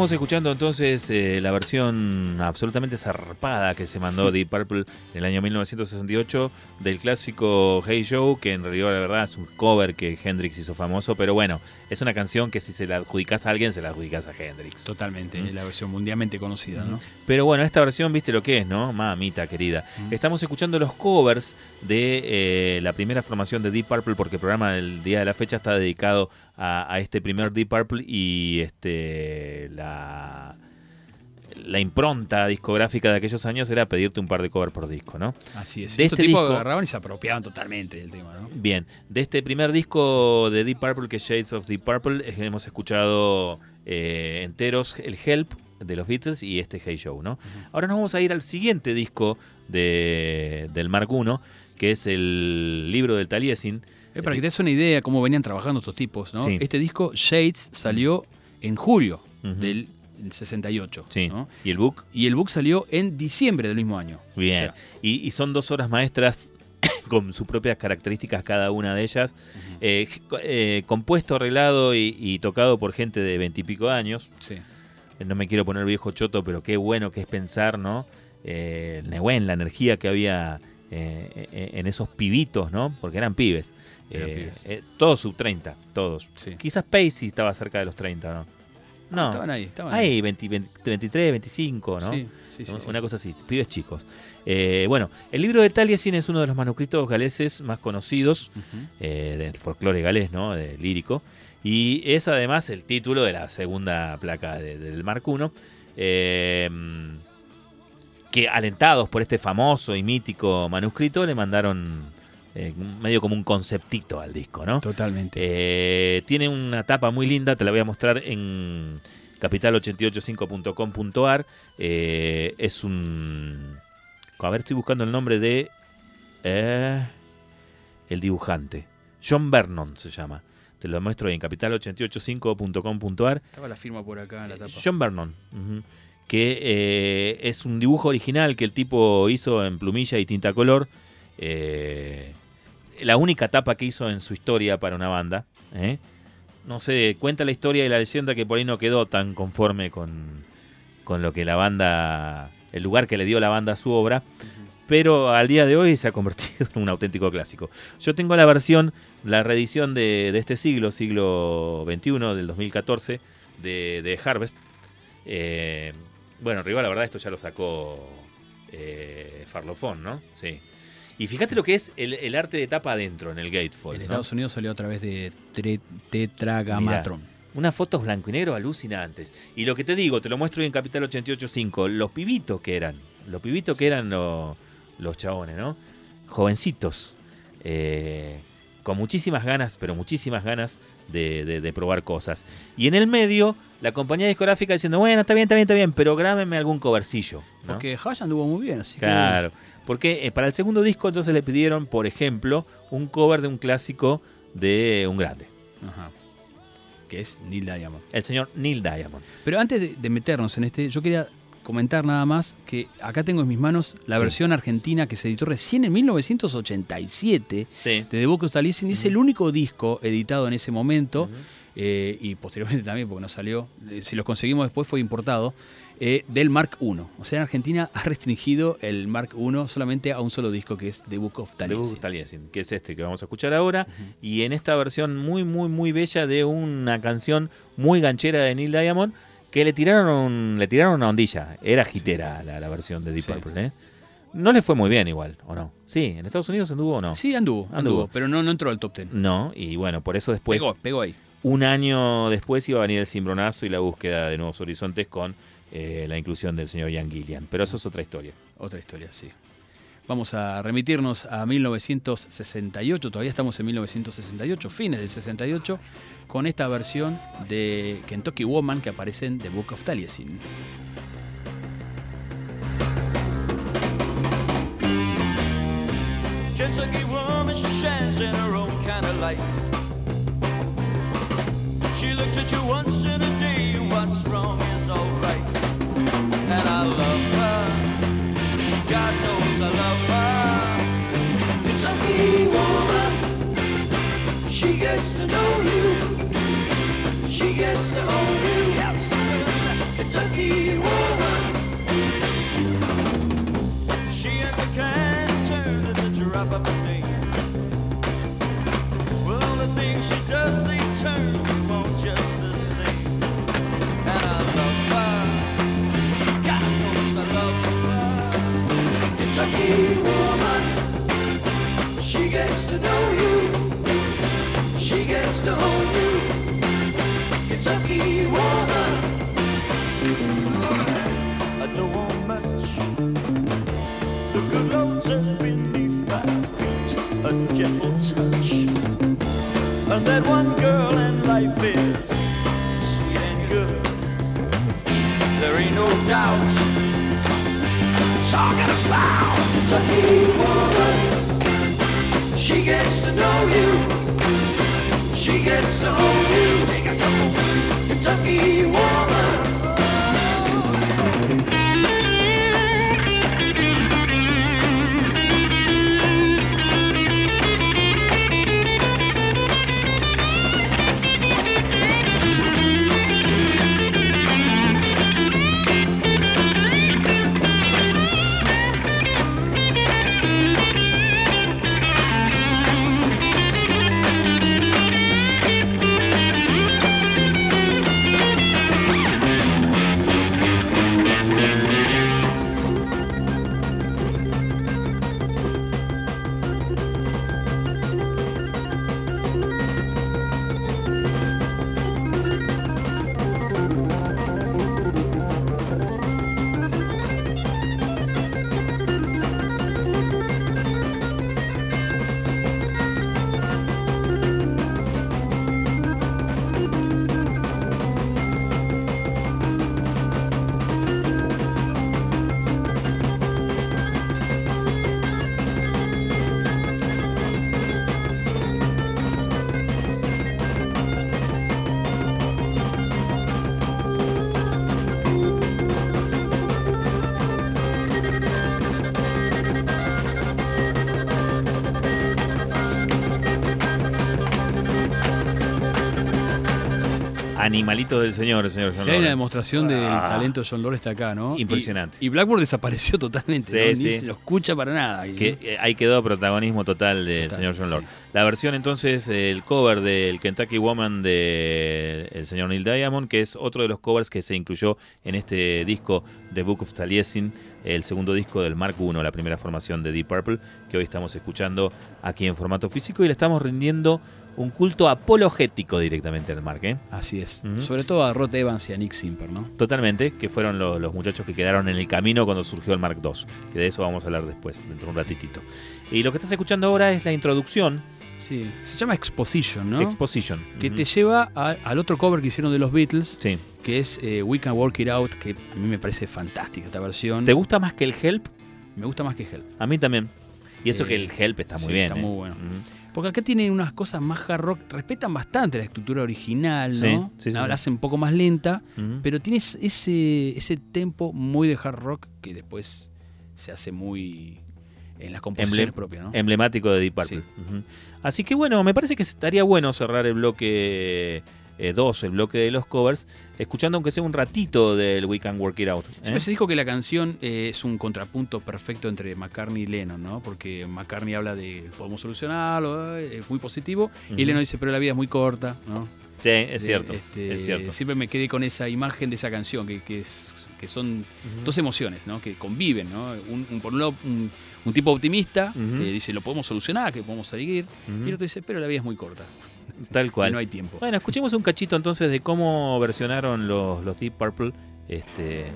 Estábamos escuchando entonces eh, la versión absolutamente zarpada que se mandó Deep Purple en el año 1968 del clásico Hey Joe, que en realidad la verdad es un cover que Hendrix hizo famoso, pero bueno, es una canción que si se la adjudicas a alguien, se la adjudicas a Hendrix. Totalmente, Mm. es la versión mundialmente conocida, ¿no? Pero bueno, esta versión, viste lo que es, ¿no? Mamita querida. Mm. Estamos escuchando los covers de eh, la primera formación de Deep Purple, porque el programa del día de la fecha está dedicado a, a este primer Deep Purple y este la, la impronta discográfica de aquellos años era pedirte un par de covers por disco, ¿no? Así es. De este tipos disco- agarraban y se apropiaban totalmente del tema, ¿no? Bien, de este primer disco de Deep Purple, que es Shades of Deep Purple, eh, hemos escuchado eh, enteros el Help de los Beatles y este Hey Show, ¿no? Ahora nos vamos a ir al siguiente disco de, del Mark I, que es el libro del Taliesin. Es para que te des una idea cómo venían trabajando estos tipos, ¿no? Sí. Este disco, Shades, salió en julio del 68. Sí. ¿no? Y el book, Y el book salió en diciembre del mismo año. bien. O sea, y, y son dos horas maestras con sus propias características cada una de ellas. Eh, eh, compuesto, arreglado y, y tocado por gente de veintipico años. sí. no me quiero poner viejo choto, pero qué bueno que es pensar, ¿no? Eh, el Nehuen, la energía que había eh, eh, en esos pibitos, ¿no? Porque eran pibes. Eran Eh, pibes. eh, todos sub 30, todos. Sí. Quizás Pacey estaba cerca de los 30, ¿no? No. Estaban ahí, estaban Ahí, 20, 20, 23, 25, ¿no? Sí, sí, sí, una sí. cosa así, pibes chicos. Eh, bueno, el libro de Taliesin es uno de los manuscritos galeses más conocidos eh, del folclore galés, ¿no? De lírico. Y es además el título de la segunda placa de- del Mark I. eh, que alentados por este famoso y mítico manuscrito le mandaron eh, medio como un conceptito al disco, ¿no? Totalmente. Eh, tiene una tapa muy linda, te la voy a mostrar en capital885.com.ar. Eh, es un... A ver, estoy buscando el nombre de... el dibujante. John Vernon se llama. Te lo muestro ahí en capital885.com.ar. Estaba la firma por acá en la tapa. John Vernon. Que eh, es un dibujo original que el tipo hizo en plumilla y tinta color. Eh, la única tapa que hizo en su historia para una banda. ¿eh? No sé, cuenta la historia y la leyenda que por ahí no quedó tan conforme con, con lo que la banda, el lugar que le dio la banda a su obra. Pero al día de hoy se ha convertido en un auténtico clásico. Yo tengo la versión, la reedición de, de este siglo, siglo XXI, del 2014, de, de Harvest. Eh, bueno, Rival, la verdad, esto ya lo sacó eh, Farlofón, ¿no? Sí. Y fíjate lo que es el, el arte de tapa adentro, en el gatefold. En ¿no? Estados Unidos salió a través de Tetragamatron. Unas fotos blanco y negro alucinantes. Y lo que te digo, te lo muestro hoy en Capital 885, los pibitos que eran, los pibitos que eran lo- los chabones, ¿no? Jovencitos, eh, con muchísimas ganas, pero muchísimas ganas de, de- de probar cosas. Y en el medio, la compañía discográfica diciendo, bueno, está bien, está bien, está bien, pero grábenme algún covercillo. ¿no? Porque Hash anduvo muy bien, así Claro, porque eh, para el segundo disco entonces le pidieron, por ejemplo, un cover de un clásico de un grande, que. Ajá. Que es Neil Diamond. el señor Neil Diamond. Pero antes de, de meternos en este, yo quería comentar nada más que acá tengo en mis manos la Sí. versión argentina que se editó recién en 1987 Sí. de The Book of Taliesin. Es el único disco editado en ese momento eh, y posteriormente también porque no salió. eh, si los conseguimos después fue importado. Eh, del Mark I. O sea, en Argentina ha restringido el Mark I solamente a un solo disco que es The Book of Taliesin. Book Taliesin, que es este que vamos a escuchar ahora, y en esta versión muy, muy, muy bella de una canción muy ganchera de Neil Diamond, que le tiraron, le tiraron una ondilla. Era gitera la, la versión de Deep Sí. Purple, ¿eh? No le fue muy bien igual, ¿o no? Sí, en Estados Unidos anduvo o no. Sí, anduvo, anduvo, Anduvo. pero no, no entró al top 10. No, y bueno, por eso después, pegó, pegó ahí. un año después iba a venir el cimbronazo y la búsqueda de nuevos horizontes con eh, la inclusión del señor Ian Gillian. Pero eso es otra historia. Otra historia, sí. Vamos a remitirnos a 1968, todavía estamos en 1968, fines del 68, con esta versión de Kentucky Woman que aparece en The Book of Taliesin. Kentucky woman, she shines in her own kind of light. She looks at you once in a day, I love her, God knows I love her. Kentucky woman, she gets to know you, she gets to own you. Yes. Kentucky woman. She and the can turn the drop of a. Well, the things she does, gets to know you. She gets to hold you. Kentucky woman. I don't want much. The good Lord says beneath my feet a gentle touch. And that one girl in life is sweet and good. There ain't no doubt. Talking about Kentucky woman. She gets to know you. She gets to hold you. Gets to. Kentucky woman. Animalito del señor, señor John Si hay una demostración del Ah. talento de John Lord está acá, ¿no? Impresionante. Y, y Blackboard desapareció totalmente, Sí, ¿no? Ni sí. se lo escucha para nada. Que eh, ahí quedó protagonismo total del señor John Lord. sí. La versión entonces, eh, el cover del Kentucky Woman del el señor Neil Diamond, que es otro de los covers que se incluyó en este disco The Book of Taliesin, el segundo disco del Mark I, la primera formación de Deep Purple, que hoy estamos escuchando aquí en formato físico y le estamos rindiendo un culto apologético directamente al Mark, ¿eh? Así es. Sobre todo a Rod Evans y a Nick Simper, ¿no? Totalmente, que fueron lo- los muchachos que quedaron en el camino cuando surgió el Mark II, que de eso vamos a hablar después, dentro de un ratitito. Y lo que estás escuchando ahora es la introducción, Sí. Se llama Exposition, ¿no? Exposition. que te lleva a- al otro cover que hicieron de los Beatles, Sí. que es eh, We Can Work It Out, que a mí me parece fantástica esta versión. ¿Te gusta más que el Help? Me gusta más que Help. A mí también. Y eso Eh, que el Help está muy sí, bien. está ¿eh? muy bueno. Porque acá tienen unas cosas más hard rock, respetan bastante la estructura original, ¿no? Sí, sí, Ahora sí. la hacen un poco más lenta, pero tienes ese, ese tempo muy de hard rock que después se hace muy en las composiciones Emblem- propias, ¿no? Emblemático de Deep Purple. Así que bueno, me parece que estaría bueno cerrar el bloque 2, el bloque de los covers, escuchando aunque sea un ratito del We Can Work It Out. ¿eh? Siempre se dijo que la canción eh, es un contrapunto perfecto entre McCartney y Lennon, ¿no? Porque McCartney habla de podemos solucionarlo, eh, es muy positivo, y. Lennon dice, pero la vida es muy corta, ¿no? Sí, es De- este, es cierto. Siempre me quedé con esa imagen de esa canción, que, que, es- que son dos emociones, ¿no? Que conviven, ¿no? Un, un- por un lado, un, un tipo optimista que dice, lo podemos solucionar, que podemos seguir, y el otro dice, pero la vida es muy corta, Tal cual. no hay tiempo. Bueno, escuchemos un cachito entonces de cómo versionaron los, los Deep Purple este,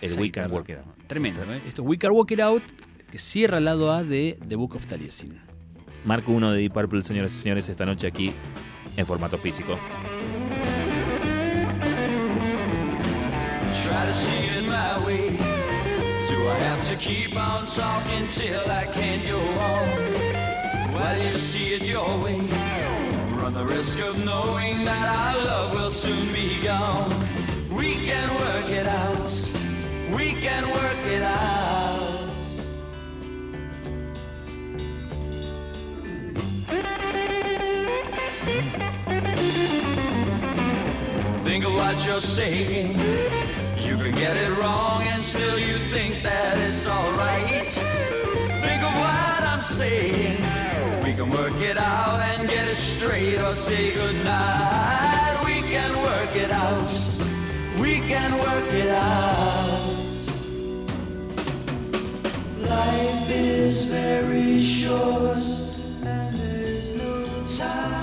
el We Can It Out. Tremendo, ¿no? Esto es We Can Walk It Out, que cierra el lado A de The Book of Taliesin. Marco 1 de Deep Purple, señoras y señores, esta noche aquí en formato físico. Try to see it my way. Do I have to keep on talking till I can't go on? While you see it your way, run the risk of knowing that our love will soon be gone. We can work it out. We can work it out. Think of what you're saying. You can get it wrong and still you think that it's alright. Think of what I'm saying. Can work it out and get it straight or say goodnight. We can work it out. We can work it out. Life is very short and there's no time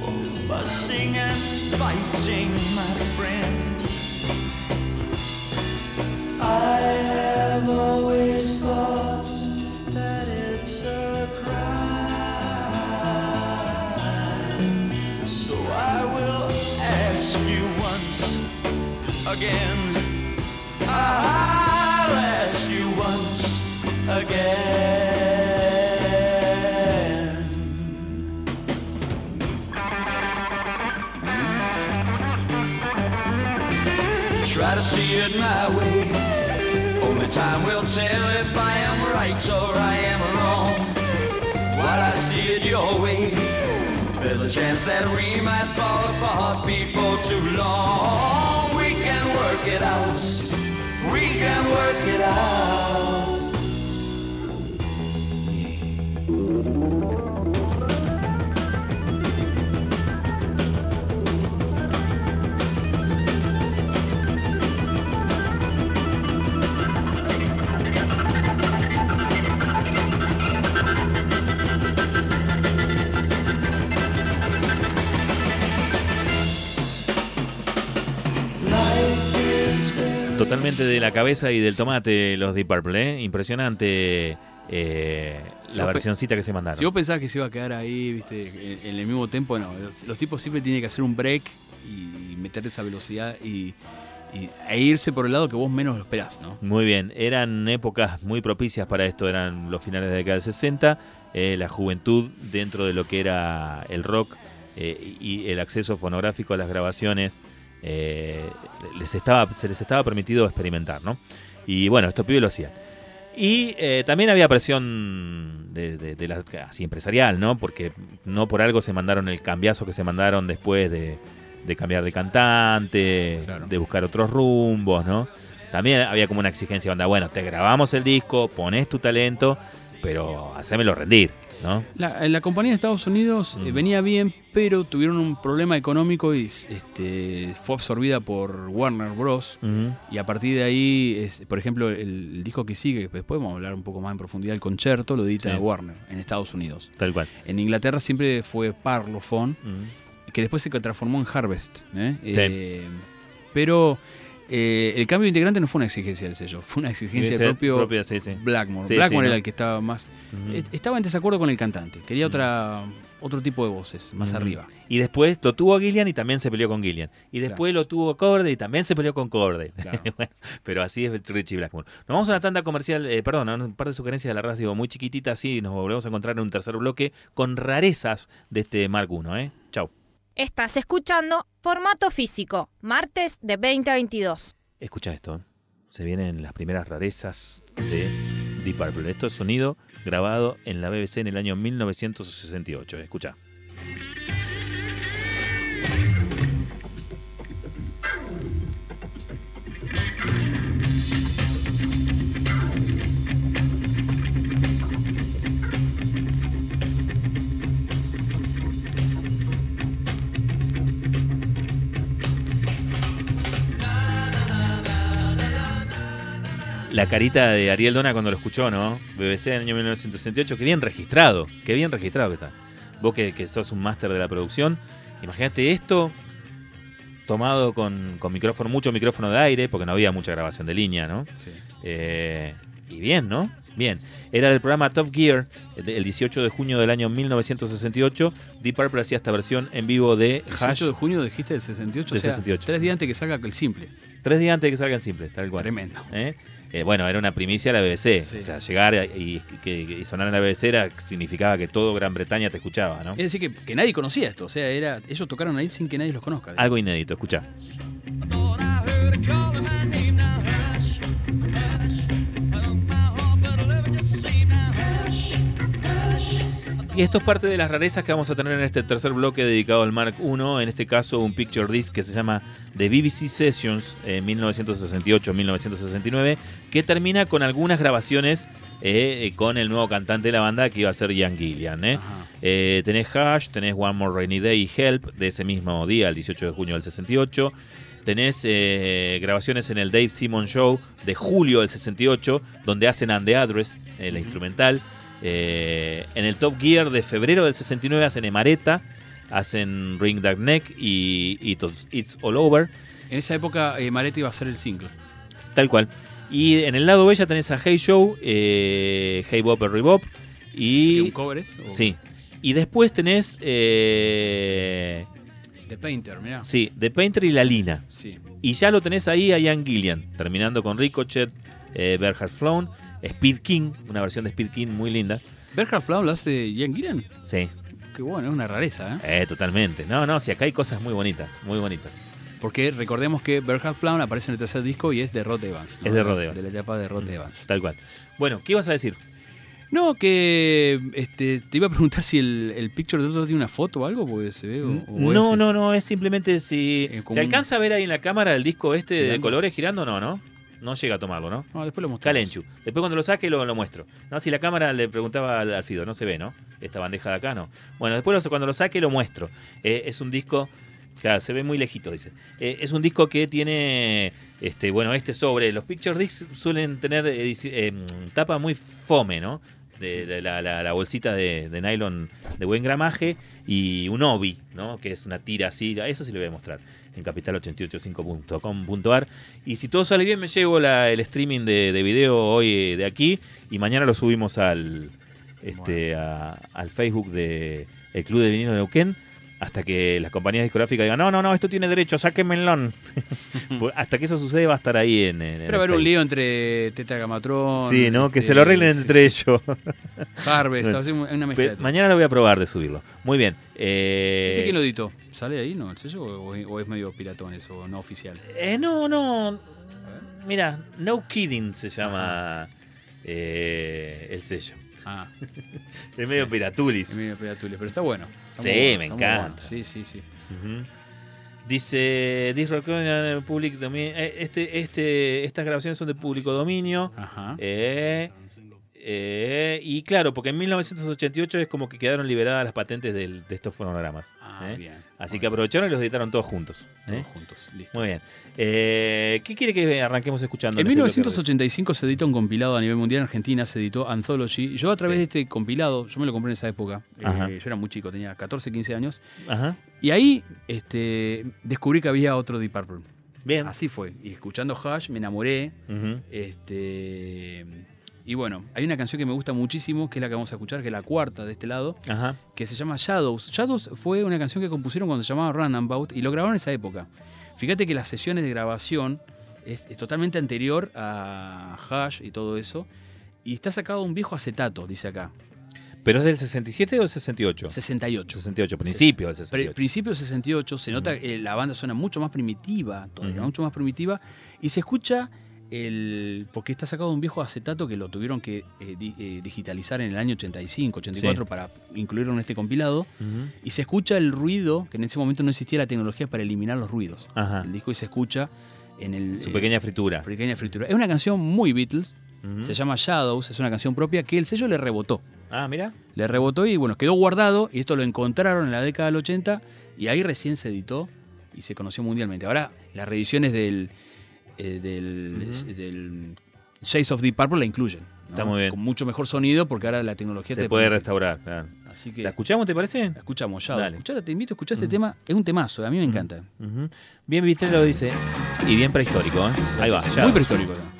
for fussing and fighting, my friend. I again. I'll ask you once again. Try to see it my way. Only time will tell if I am right or I am wrong. While I see it your way, there's a chance that we might fall apart before too long. We can work it out. We can work it out. Totalmente de la cabeza y del tomate los Deep Purple, ¿eh? Impresionante eh, Si la versioncita que se mandaron. Si vos pensabas que se iba a quedar ahí, viste, en, en el mismo tiempo, no. Los, los tipos siempre tienen que hacer un break y meter esa velocidad y, y- e irse por el lado que vos menos lo esperás, ¿no? Muy bien, eran épocas muy propicias para esto, eran los finales de la década del 60, eh, la juventud dentro de lo que era el rock eh, y el acceso fonográfico a las grabaciones, eh, les estaba, se les estaba permitido experimentar, ¿no? Y bueno, estos pibes lo hacían. Y eh, también había presión de, de- de la, así empresarial, ¿no? Porque no por algo se mandaron el cambiazo que se mandaron después de, de cambiar de cantante, Claro. de buscar otros rumbos, ¿no? También había como una exigencia, onda, bueno, te grabamos el disco, pones tu talento, pero hacémelo rendir, ¿no? La, la compañía de Estados Unidos eh, Mm. venía bien, pero tuvieron un problema económico y este, fue absorbida por Warner Bros. Y a partir de ahí, es, por ejemplo, el, el disco que sigue, que después vamos a hablar un poco más en profundidad, el concierto, lo edita Sí. Warner en Estados Unidos. Tal cual. En Inglaterra siempre fue Parlophone, que después se transformó en Harvest. ¿eh? Sí. Eh, pero eh, el cambio de integrante no fue una exigencia del sello, fue una exigencia del propio propia, sí, sí. Blackmore. Sí, Blackmore era ¿no? el que estaba más... Estaba en desacuerdo con el cantante, quería otra, otro tipo de voces, más arriba. Y después lo tuvo a Gillian y también se peleó con Gillian. Y después lo tuvo a Cordell y también se peleó con Cordell. Claro. Bueno, pero así es Richie Blackmore. Nos vamos a una tanda comercial, eh, perdón, a un par de sugerencias de la radio muy chiquitita, así nos volvemos a encontrar en un tercer bloque con rarezas de este Mark I. ¿eh? Chau. Estás escuchando Formato Físico, martes de 20 a 22. Escucha esto. ¿eh? Se vienen las primeras rarezas de Deep Purple. Esto es sonido grabado en la BBC en el año 1968. Escucha. La carita de Ariel Dona cuando lo escuchó, ¿no? BBC en el año 1968. Qué bien registrado. Qué bien registrado que está. Vos que, que sos un máster de la producción. Imagínate esto tomado con, con micrófono, mucho micrófono de aire, porque no había mucha grabación de línea, ¿no? Eh, y bien, ¿no? Bien. Era del programa Top Gear, el el 18 de junio del año 1968. Deep Purple hacía esta versión en vivo de Hash. 18 de junio dijiste del 68, Del o sea, 68. tres días antes que salga el simple. Tres días antes de que salgan simples, tal cual. Tremendo. ¿Eh? Eh, bueno, era una primicia la BBC. Sí. O sea, llegar y, sonar en la BBC era, significaba que todo Gran Bretaña te escuchaba, ¿no? Es decir, que, que nadie conocía esto. O sea, era, ellos tocaron ahí sin que nadie los conozca. Algo inédito, escucha. Y esto es parte de las rarezas que vamos a tener en este tercer bloque dedicado al Mark I, en este caso un picture disc que se llama The BBC Sessions en 1968-1969, que termina con algunas grabaciones eh, con el nuevo cantante de la banda que iba a ser Ian Gillian. ¿eh? Eh, tenés Hash, tenés One More Rainy Day y Help de ese mismo día, el 18 de junio del 68. Tenés eh, grabaciones en el Dave Simon Show de julio del 68, donde hacen And the Address, eh, la instrumental. Eh, en el Top Gear de febrero del 69 hacen Emareta, hacen Ring That Neck y It's, It's All Over, En esa época, Maretti iba a ser el single. tal cual. Y en el lado B ya tenés a Hey Show, eh, Hey Bop, Every Bop. ¿Y un cover es? ¿O- sí. Y después tenés, eh, The Painter, mirá. sí, The Painter y La Lina. Sí. Y ya lo tenés ahí a Ian Gillian, terminando con Ricochet, eh, Bernhard Flown, Speed King, una versión de Speed King muy linda. ¿Berhard Flau lo hace Ian Gillan? Sí, Qué bueno, es una rareza, ¿eh? eh, totalmente. No, no, si acá hay cosas muy bonitas, muy bonitas. Porque recordemos que Berhard Flau aparece en el tercer disco y es de Rod Evans. ¿no? Es de Rod Evans. De la etapa de Rod Evans. Tal cual. Bueno, ¿qué ibas a decir? No, que este, te iba a preguntar si el, el picture de otro tiene una foto o algo, porque se ve. O, o no, no, no, es simplemente si Eh, se alcanza a ver ahí en la cámara el disco este de colores girando, no, no. No llega a tomarlo, ¿no? No, después lo mostramos. Calenchu. Después cuando lo saque lo, lo muestro. No, si la cámara le preguntaba al, al Fido, no se ve, ¿no? Esta bandeja de acá, no. Bueno, después lo- cuando lo saque lo muestro. Eh, es un disco, claro, se ve muy lejito, dice. Eh, es un disco que tiene, este, bueno, este sobre. Los picture discs suelen tener eh, tapa muy fome, ¿no? De, de la, la- la bolsita de, de nylon de buen gramaje y un obi, ¿no? Que es una tira así. Eso sí le voy a mostrar en capital885.com.ar. Y si todo sale bien, me llevo la- el streaming de, de video hoy eh, de aquí y mañana lo subimos al, este, a- al Facebook de el Club de Vinilo de Neuquén. Hasta que las compañías discográficas digan, no, no, no, esto tiene derecho, sáquenmelo. Pues hasta que eso sucede va a estar ahí en, en- Pero va a haber un lío entre Tetragamatron. Sí, ¿no? Que este, se lo arreglen sí, entre sí, ellos. Harvest, Bueno. una mezcla. Mañana lo voy a probar de subirlo. Muy bien. Eh, ¿Ese quién lo editó? ¿Sale ahí, no? ¿El sello o, o es medio piratón eso, no oficial? eh, no, no. Mira, No Kidding se llama eh, el sello. Ah, Es medio Sí. piratulis. es medio piratules, pero está bueno. Está Sí, bueno, me encanta. bueno. Sí, sí, sí. Ujú. Dice This recording public dominio. eh, Este, este, estas grabaciones son de público dominio. Ajá. Eh, eh, y claro, porque en 1988 es como que quedaron liberadas las patentes del- de estos fonogramas. Ah, ¿eh? bien. Así que aprovecharon y los editaron todos juntos. ¿eh? Todos juntos, listo. Muy bien. Eh, ¿Qué quiere que arranquemos escuchando? En este bloque, 1985 se edita un compilado a nivel mundial en Argentina, se editó Anthology. Yo a través Sí. de este compilado, yo me lo compré en esa época, eh, yo era muy chico, tenía 14, 15 años? Ajá. y ahí este, descubrí que había otro Deep Purple. Bien. Así fue, y escuchando Hush me enamoré. Ujú. Este, y bueno, hay una canción que me gusta muchísimo, que es la que vamos a escuchar, que es la cuarta de este lado, Ajá. que se llama Shadows. Shadows fue una canción que compusieron cuando se llamaba Runabout y lo grabaron en esa época. Fíjate que las sesiones de grabación es, es totalmente anterior a Hash y todo eso. Y está sacado un viejo acetato, dice acá. ¿Pero es del 67 o del 68? 68. 68, principio del Pri- 68. principio del 68 se nota que la banda suena mucho más primitiva, todavía mucho más primitiva, y se escucha el. porque está sacado un viejo acetato que lo tuvieron que eh, di- eh, digitalizar en el año 85, 84 Sí. para incluirlo en este compilado, y se escucha el ruido, que en ese momento no existía la tecnología para eliminar los ruidos. Ajá. El disco y se escucha en el. Su eh, pequeña fritura. pequeña fritura. Es una canción muy Beatles, se llama Shadows, es una canción propia que el sello le rebotó. Ah, mira. Le rebotó y bueno, quedó guardado y esto lo encontraron en la década del 80 y ahí recién se editó y se conoció mundialmente. Ahora las reediciones del, eh, del, Shades of Deep Purple la incluyen. ¿no? Está muy bien. Con mucho mejor sonido porque ahora la tecnología Se te puede restaurar, claro. Así que ¿La escuchamos, te parece? la escuchamos ya. Dale. Te invito a escuchar este tema. Es un temazo, a mí me encanta. Bien Vitelo lo dice. Y bien prehistórico, ¿eh? Ahí va, ya. Muy prehistórico. ¿no?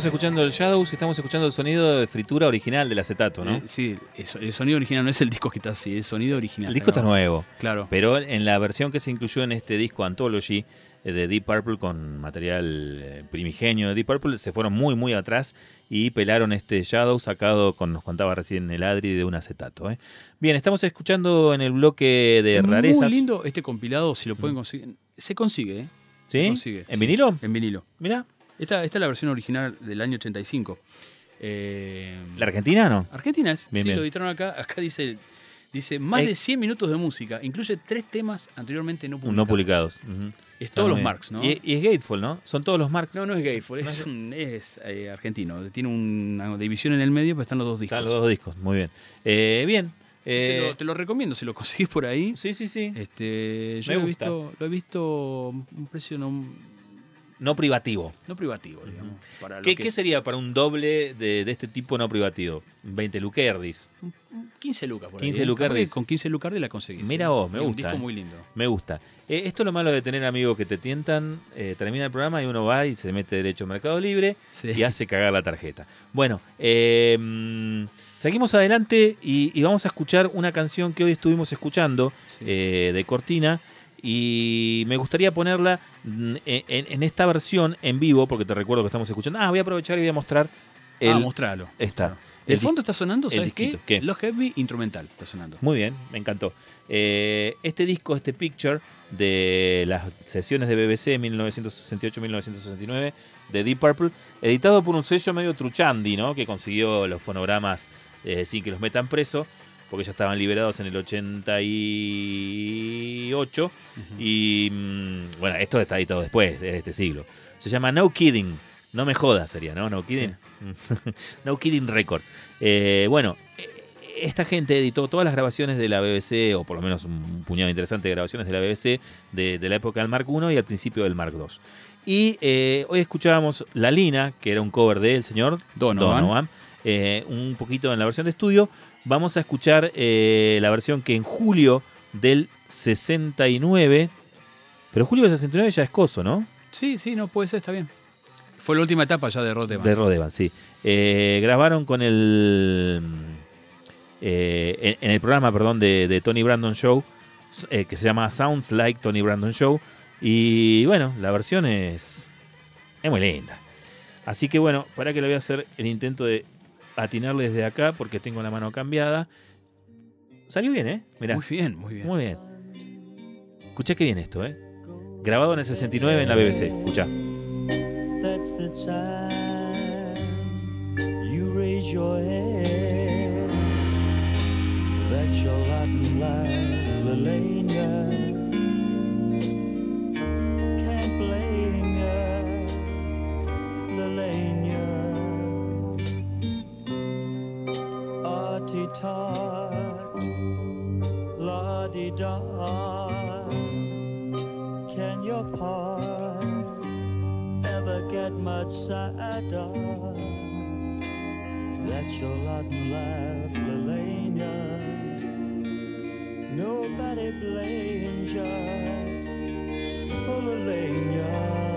Estamos escuchando el Shadows y estamos escuchando el sonido de fritura original del acetato, ¿no? Eh, sí, el sonido original no es el disco que está así, es el sonido original. el disco está nuevo, Claro. pero en la versión que se incluyó en este disco Anthology eh, de Deep Purple con material eh, primigenio de Deep Purple, se fueron muy, muy atrás y pelaron este Shadow sacado, con nos contaba recién el Adri, de un acetato. ¿eh? Bien, estamos escuchando en el bloque de es rarezas. muy lindo este compilado, si lo pueden conseguir. Se consigue, ¿eh? Se ¿Sí? consigue, ¿En sí, vinilo? En vinilo. Mira, Esta, esta es la versión original del año 85. Eh, ¿la Argentina no? Argentina es. Bien, sí, bien. lo editaron acá. Acá dice, dice más Eh. de 100 minutos de música. Incluye tres temas anteriormente no publicados. No publicados. Es todos los marks, ¿no? Y, y es Gateful, ¿no? Son todos los marks. No, no es Gateful, es, eh, argentino. Tiene una división en el medio, pero están los dos discos. Están los dos discos, muy bien. Eh, bien. te, lo, te lo recomiendo si lo conseguís por ahí. sí, sí, sí. Este, yo Me lo he, visto, lo he visto un precio no, No privativo. no privativo, digamos. para lo ¿Qué, que qué sería para un doble de, de este tipo no privativo? 20 Lucardis. 15 lucas por 15 ahí. ¿eh? que Con 15 lucardis la conseguís. Mira ¿eh? vos, me Es Un gusta, disco ¿eh? muy lindo. Me gusta. Eh, esto es lo malo de tener amigos que te tientan. eh, termina el programa y uno va y se mete derecho a Mercado Libre Sí. y hace cagar la tarjeta. Bueno, eh, seguimos adelante y, y vamos a escuchar una canción que hoy estuvimos escuchando Sí. de Cortina. Y me gustaría ponerla en, esta versión en vivo, porque te recuerdo que estamos escuchando. Ah, voy a aprovechar y voy a mostrar el. ah, mostralo. Está. El, fondo está sonando, ¿sabes qué? ¿qué? Los Heavy Instrumental está sonando. Muy bien, me encantó. Eh, este disco, este picture de las sesiones de BBC 1968-1969 de Deep Purple, editado por un sello medio truchandi, ¿no? Que consiguió los fonogramas eh, sin que los metan preso, porque ya estaban liberados en el 88. Ujú. Y mm, bueno, esto está editado después de este siglo. Se llama No Kidding. No me jodas sería, ¿no? No Kidding. no Kidding Records. Eh, bueno, eh, esta gente editó todas las grabaciones de la BBC, o por lo menos un puñado interesante de grabaciones de la BBC de, de la época del Mark I y al principio del Mark II. Y eh, hoy escuchábamos La Lina, que era un cover del señor Donovan. eh, un poquito en la versión de estudio. Vamos a escuchar eh, la versión que en julio del 69, pero julio del 69 ya es coso, ¿no? Sí, sí, no puede ser, está bien. Fue la última etapa ya de Rod Evans. De Rod Evans, sí. Eh, grabaron con el. eh, en, en el programa, perdón, de, de Tony Brandon Show. eh, que se llama Sounds Like Tony Brandon Show. Y bueno, la versión es, es muy linda. Así que bueno, para que lo voy a hacer el intento de atinarle desde acá porque tengo la mano cambiada. Salió bien, ¿eh? Mirá. Muy bien, muy bien. Muy bien. Escuchá qué bien esto, ¿eh? Grabado en el 69 en la BBC. Escuchá. That's the time you raise your head. That's your lot in life, tart, la di da. Can your part? ever get much sadder. That's your lot in life, Lelania. Nobody blames ya, oh Lelania.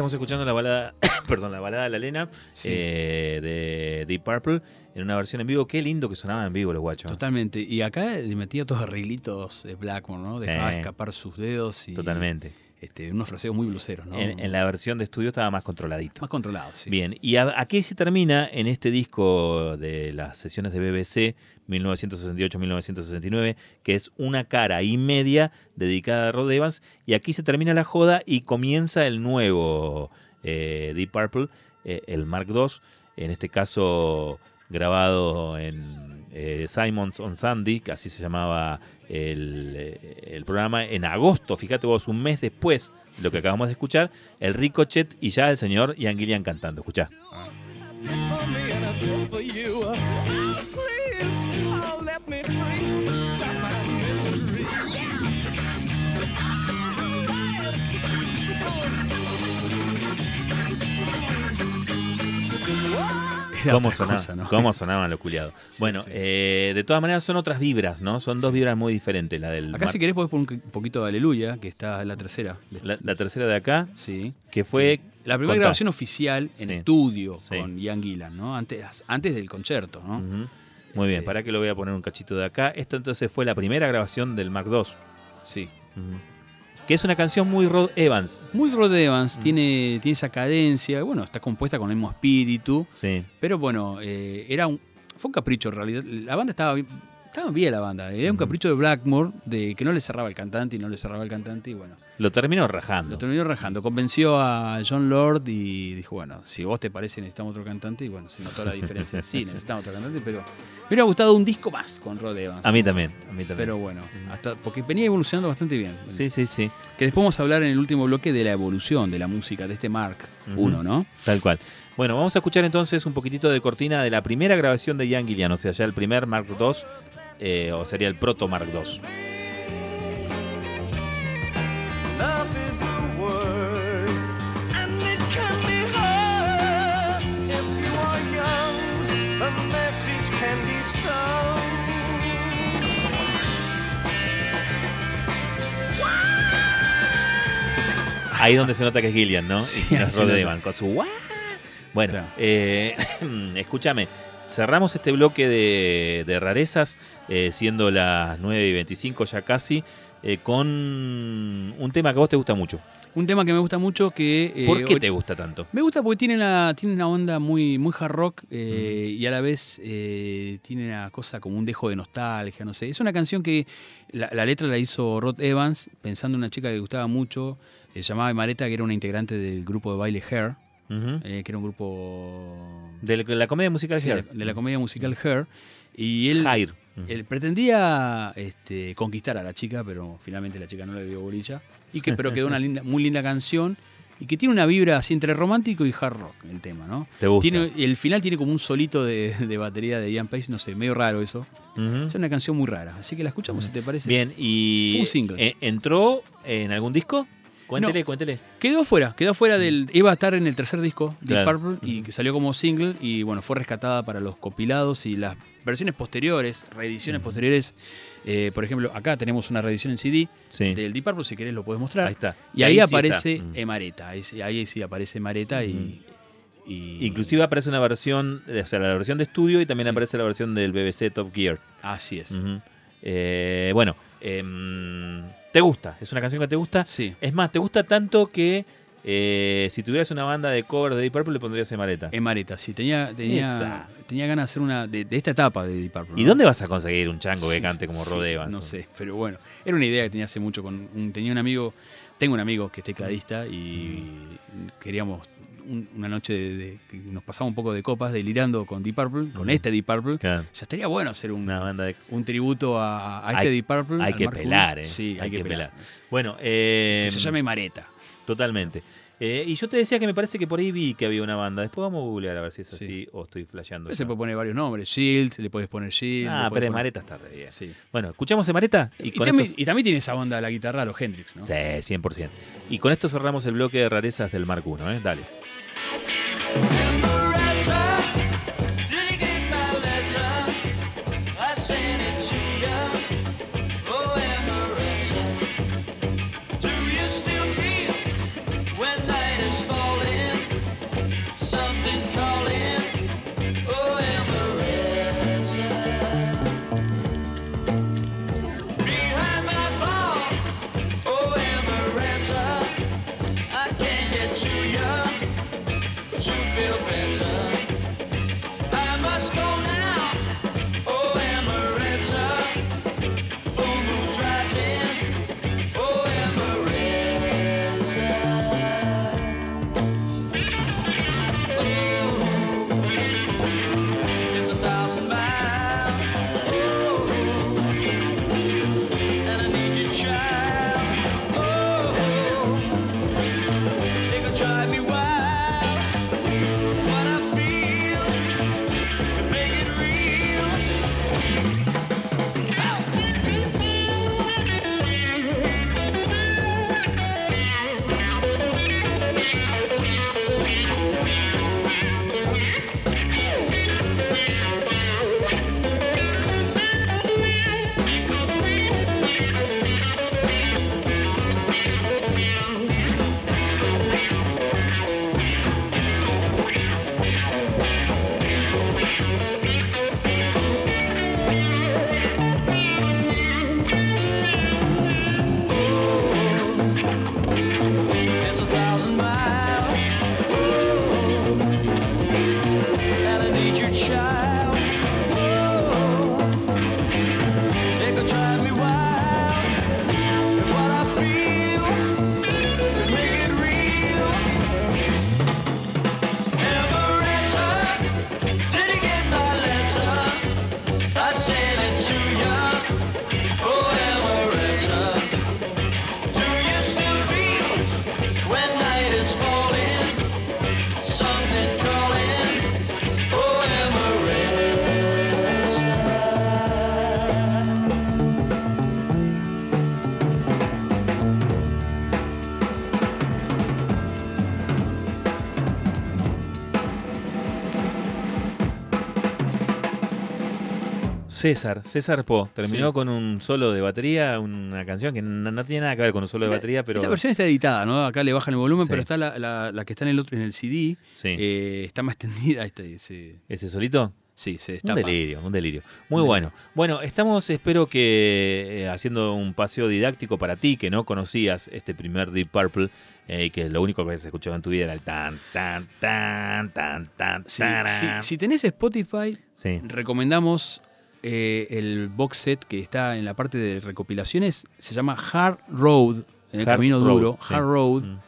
Estamos escuchando la balada, perdón, la balada de la Lena Sí. eh, de Deep Purple en una versión en vivo. Qué lindo que sonaba en vivo los guachos. Totalmente. Y acá le metía todos arreglitos de Blackmore, ¿no? Dejaba Sí. escapar sus dedos y. Totalmente. Este, unos fraseos muy bluseros, ¿no? En, en la versión de estudio estaba más controladito. Más controlados, sí. Bien, y a- aquí se termina en este disco de las sesiones de BBC 1968-1969, que es una cara y media dedicada a Rod Evans, y aquí se termina la joda y comienza el nuevo eh, Deep Purple, eh, el Mark II, en este caso grabado en eh, Simons on Sunday, que así se llamaba el, eh, el programa, en agosto, fíjate vos, un mes después de lo que acabamos de escuchar, el Ricochet y ya el señor Ian Gillian cantando. Escuchá. Me Era ¿Cómo, sonaba- cosa, ¿no? cómo sonaban los culiados? Bueno, sí. eh, de todas maneras son otras vibras, ¿no? Son dos vibras muy diferentes. La del Acá, Mar- si querés, podés poner un poquito de Aleluya, que está la tercera. la, la tercera de acá, Sí. que fue... La primera Contá. grabación oficial en estudio con Ian Gillan, ¿no? Antes, antes del concierto, ¿no? Muy bien, Este- para que lo voy a poner un cachito de acá. Esto entonces fue la primera grabación del Mark II. Sí. Ujú. Que es una canción muy Rod Evans. Muy Rod Evans, Mm. tiene, tiene esa cadencia, bueno, está compuesta con el mismo espíritu, Sí. pero bueno, eh, era un, fue un capricho en realidad. La banda estaba bien, estaba bien la banda, era un capricho de Blackmore, de que no le cerraba el cantante y no le cerraba el cantante y bueno, Lo terminó rajando. lo terminó rajando. Convenció a John Lord y dijo, bueno, si vos te parece necesitamos otro cantante y bueno, se notó la diferencia. Sí, necesitamos otro cantante, pero me hubiera gustado un disco más con Rod Evans. A mí también, a mí también. Pero bueno, hasta porque venía evolucionando bastante bien. Sí, sí, sí. Que después vamos a hablar en el último bloque de la evolución de la música de este Mark. I, ¿no? Tal cual. Bueno, vamos a escuchar entonces un poquitito de cortina de la primera grabación de Ian Gillian, o sea, ya el primer Mark II, eh, o sería el proto Mark II. Ahí es donde se nota que es Gillian, ¿no? Sí, y nos rodean con su... Bueno, eh, escúchame, Cerramos este bloque de, de rarezas, eh, siendo las 9 y 25 ya casi, eh, con un tema que a vos te gusta mucho. Un tema que me gusta mucho que... eh, ¿Por qué te gusta tanto? Me gusta porque tiene una, tiene una onda muy, muy hard rock eh, y a la vez eh, tiene una cosa como un dejo de nostalgia, no sé. Es una canción que la, la letra la hizo Rod Evans pensando en una chica que le gustaba mucho, se llamaba Mareta, que era una integrante del grupo de baile Hair, Eh, que era un grupo De la, comedia musical sí, de, la comedia musical Hair. Y él, pretendía este, conquistar a la chica, pero finalmente la chica no le dio bolilla. Y que, pero quedó una linda, muy linda canción y que tiene una vibra así entre romántico y hard rock el tema, ¿no? ¿Te gusta? Tiene, el final tiene como un solito de, de batería de Ian Page, no sé, medio raro eso. Es una canción muy rara, así que la escuchamos si te parece. Bien, y Fue un single. eh, ¿entró en algún disco? Cuéntele, cuéntele. Quedó fuera, quedó fuera del. Iba a estar en el tercer disco, Deep Claro. Purple, y que salió como single, y bueno, fue rescatada para los compilados y las versiones posteriores, reediciones posteriores. Eh, por ejemplo, acá tenemos una reedición en CD Sí. del Deep Purple, si querés lo puedes mostrar. Ahí está. Y ahí, sí aparece está. Mm. Emareta, ahí, sí- ahí sí aparece Mareta y, y- Inclusive aparece una versión, o sea, la versión de estudio y también Sí. aparece la versión del BBC Top Gear. Así es. Eh, bueno, em, ¿te gusta? ¿Es una canción que te gusta? Sí. Es más, ¿te gusta tanto que eh, si tuvieras una banda de cover de Deep Purple le pondrías Emareta? Emareta, sí. Tenía, tenía, tenía ganas de hacer una. de, de esta etapa de Deep Purple. ¿Y dónde vas a conseguir un chango que cante como sí? No sé, pero bueno, era una idea que tenía hace mucho. Con un- tenía un amigo, tengo un amigo que es tecladista y queríamos un- una noche de, de- que nos pasaba un poco de copas delirando con Deep Purple, con este Deep Purple. Claro, Ya estaría bueno hacer un, una banda de... un tributo a, a este Hay- Deep Purple. hay que Mark pelar, I. eh. Sí, hay, que, pelar. Bueno, eh, Que se llame Mareta. totalmente. Eh, y yo te decía que me parece que por ahí vi que había una banda. Después vamos a googlear a ver si es Sí. así o estoy flasheando. Se puede poner varios nombres. Shield, le puedes poner Shield. Ah, pero poner- Mareta está re bien. Sí. Bueno, escuchamos Emareta y, Y, con también, y también tiene esa onda de la guitarra a los Hendrix, ¿no? Sí, 100%. Y con esto cerramos el bloque de rarezas del Mark 1, ¿eh? Dale. Yeah. César, César Po, terminó Sí. con un solo de batería, una canción que no, no tiene nada que ver con un solo de batería, pero Esta versión está editada, ¿no? Acá le bajan el volumen, Sí. pero está la, la- la que está en el otro, en el CD, sí. eh, está más extendida. Este, se- ¿Ese solito? sí, se Un destapa. delirio, un delirio. Muy Un bueno. Bueno, estamos, espero que eh, haciendo un paseo didáctico para ti, que no conocías este primer Deep Purple, eh, y que lo único que habías escuchado en tu vida era el tan, tan, tan, tan, tan, Sí, tarán. si, si tenés Spotify, Sí. recomendamos eh, el box set que está en la parte de recopilaciones. Se llama Hard Road, en el Hard camino Road, duro. sí. Hard Road. Mm.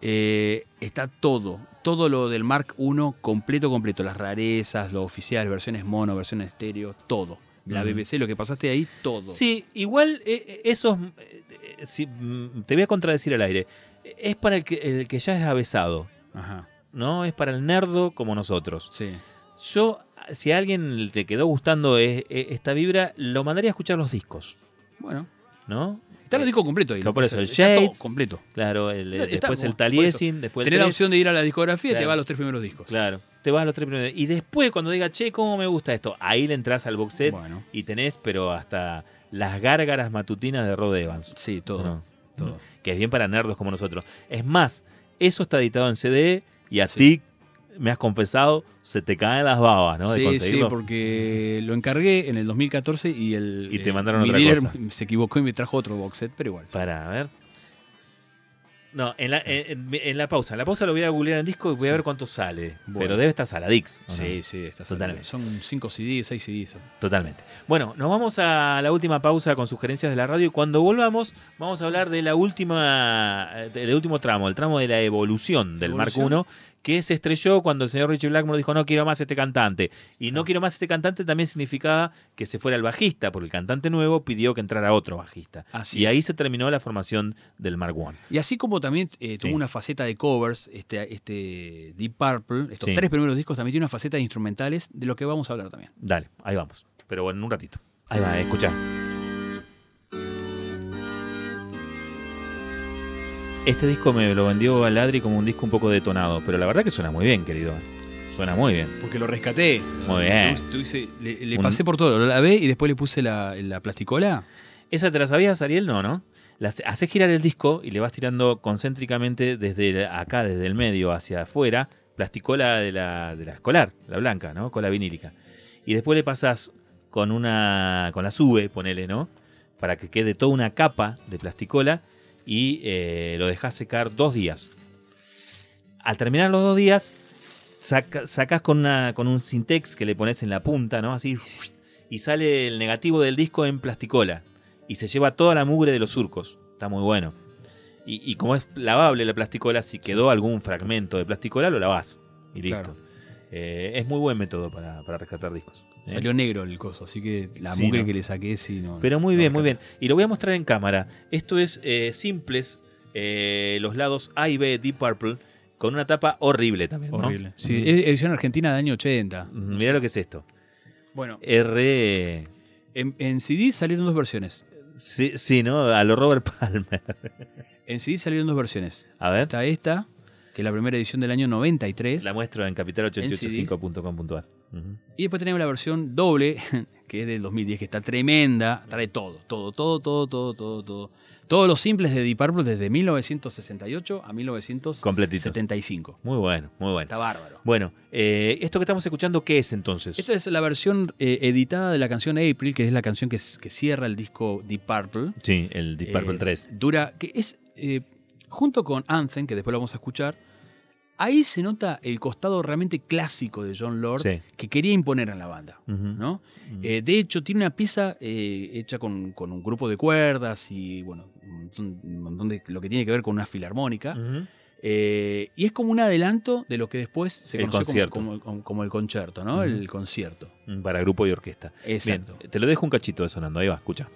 Eh, está todo, todo lo del Mark I completo, completo. Las rarezas, lo oficial, versiones mono, versiones estéreo, todo. La. BBC, lo que pasaste ahí, todo. Sí, igual eh, eh, esos. eh, si- mm, te voy a contradecir al aire. Es para el que, el que ya es avesado, Ajá, ¿no? Es para el nerdo como nosotros. sí. Yo, si a alguien te quedó gustando eh, eh, esta vibra, lo mandaría a escuchar los discos, Bueno, ¿no? está el Eh, disco completo ahí. claro, ¿no? por eso, el Shades. completo. Claro, el- el- Está- después el. Taliesin, después el Tenés la opción de ir a la discografía y te Claro. va a los tres primeros discos. Claro, te vas a los tres primeros. Y después, cuando diga, che, ¿cómo me gusta esto? Ahí le entras al box set Bueno, y tenés, pero hasta las gárgaras matutinas de Rod Evans. sí, todo. No, todo. Que es bien para nerdos como nosotros. Es más, eso está editado en CD y a Sí. ti, me has confesado, se te caen las babas, ¿no? Sí, sí, porque lo encargué en el 2014 y el Y te eh, mandaron mi otra dealer cosa. se equivocó y me trajo otro box set, pero igual. Para, a ver. No, en la, en, en la pausa. En la pausa lo voy a googlear en disco y voy a ver cuánto sale. Bueno. Pero debe estar Saladix. ¿o no? Sí, sí, está Totalmente. Son 5 CDs, 6 CDs. Totalmente. Bueno, nos vamos a la última pausa con sugerencias de la radio y cuando volvamos vamos a hablar de la última, eh, del último tramo, el tramo de la evolución del Mark ¿Evolución? I, que se estrelló cuando el señor Richie Blackmore dijo no quiero más este cantante. Y no quiero más este cantante también significaba que se fuera el bajista, porque el cantante nuevo pidió que entrara otro bajista. Así y ahí se terminó la formación del Mark I. Y así como también eh, tuvo Sí. una faceta de covers, este, este Deep Purple, estos Sí. tres primeros discos también tiene una faceta de instrumentales, de lo que vamos a hablar también. Dale, ahí vamos. Pero bueno, en un ratito. Ahí va, escucha. Este disco me lo vendió a Ladri como un disco un poco detonado, pero la verdad que suena muy bien, querido. Suena muy bien. Porque lo rescaté. Muy bien. Tu hice- le le Un- pasé por todo, lo lavé y después le puse la, la plasticola. ¿Esa te la sabías, Ariel? No, ¿no? Haces girar el disco y le vas tirando concéntricamente desde acá, desde el medio hacia afuera, plasticola de la, de la escolar, la blanca, ¿no? Cola vinílica. Y después le pasas con una. con la sube, ponele, ¿no? Para que quede toda una capa de plasticola y eh, lo dejas secar dos días. Al terminar los dos días, saca- sacas con, una, con un Sintex que le pones en la punta, ¿no? Así. Y sale el negativo del disco en plasticola. Y se lleva toda la mugre de los surcos. Está muy bueno. Y, y como es lavable la plasticola, si quedó algún fragmento de plasticola, lo lavás. Y listo. Claro. Eh, es muy buen método para, para rescatar discos. ¿Eh? Salió negro el coso, así que la Sí, mugre ¿no? que le saqué, sí, no. Pero muy no bien, muy bien. Y lo voy a mostrar en cámara. Esto es eh, simples, eh, los lados A y B Deep Purple, con una tapa horrible también. ¿no? Horrible. Sí, Mm. es edición argentina de año 80. Mm, Mirá lo que es esto. Bueno, R. en, en CD salieron dos versiones. Sí, sí, ¿no? A lo Robert Palmer. En CD salieron dos versiones. A ver. Está esta, que es la primera edición del año 93. La muestro en capital885.com.ar. Y después tenemos la versión doble, que es del 2010, que está tremenda. Trae todo, todo, todo, todo, todo, todo, todo. Todos los simples de Deep Purple desde 1968 a 1975. Completito. Muy bueno, muy bueno. Está bárbaro. Bueno, eh, esto que estamos escuchando, ¿qué es entonces? Esta es la versión eh, editada de la canción April, que es la canción que cierra el disco Deep Purple. Sí, el Deep Purple Eh, 3. Dura, que es, eh, junto con Anthem, que después lo vamos a escuchar, ahí se nota el costado realmente clásico de John Lord Sí. que quería imponer en la banda. ¿no? Eh, de hecho, tiene una pieza eh, hecha con, con un grupo de cuerdas y, bueno, un montón, un montón de lo que tiene que ver con una filarmónica. Eh, y es como un adelanto de lo que después se El conoció como- concierto. como, como- el concierto, ¿no? El concierto. Para grupo y orquesta. Exacto. Bien, te lo dejo un cachito de sonando. Ahí va, escucha.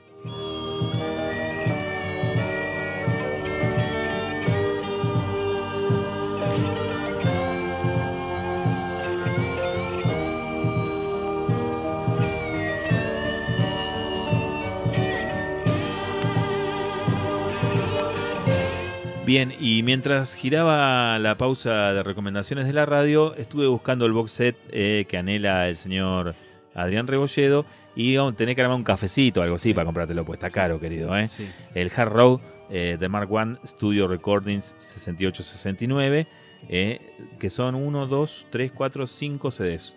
Bien, y mientras giraba la pausa de recomendaciones de la radio, estuve buscando el box set eh, que anhela el señor Adrián Rebolledo y vamos, tenés que armar un cafecito o algo así Sí. para comprártelo, pues está caro, querido. ¿eh? Sí. El Hard Road eh, de Mark I Studio Recordings 6869, eh, que son 1, 2, 3, 4, 5 CDs.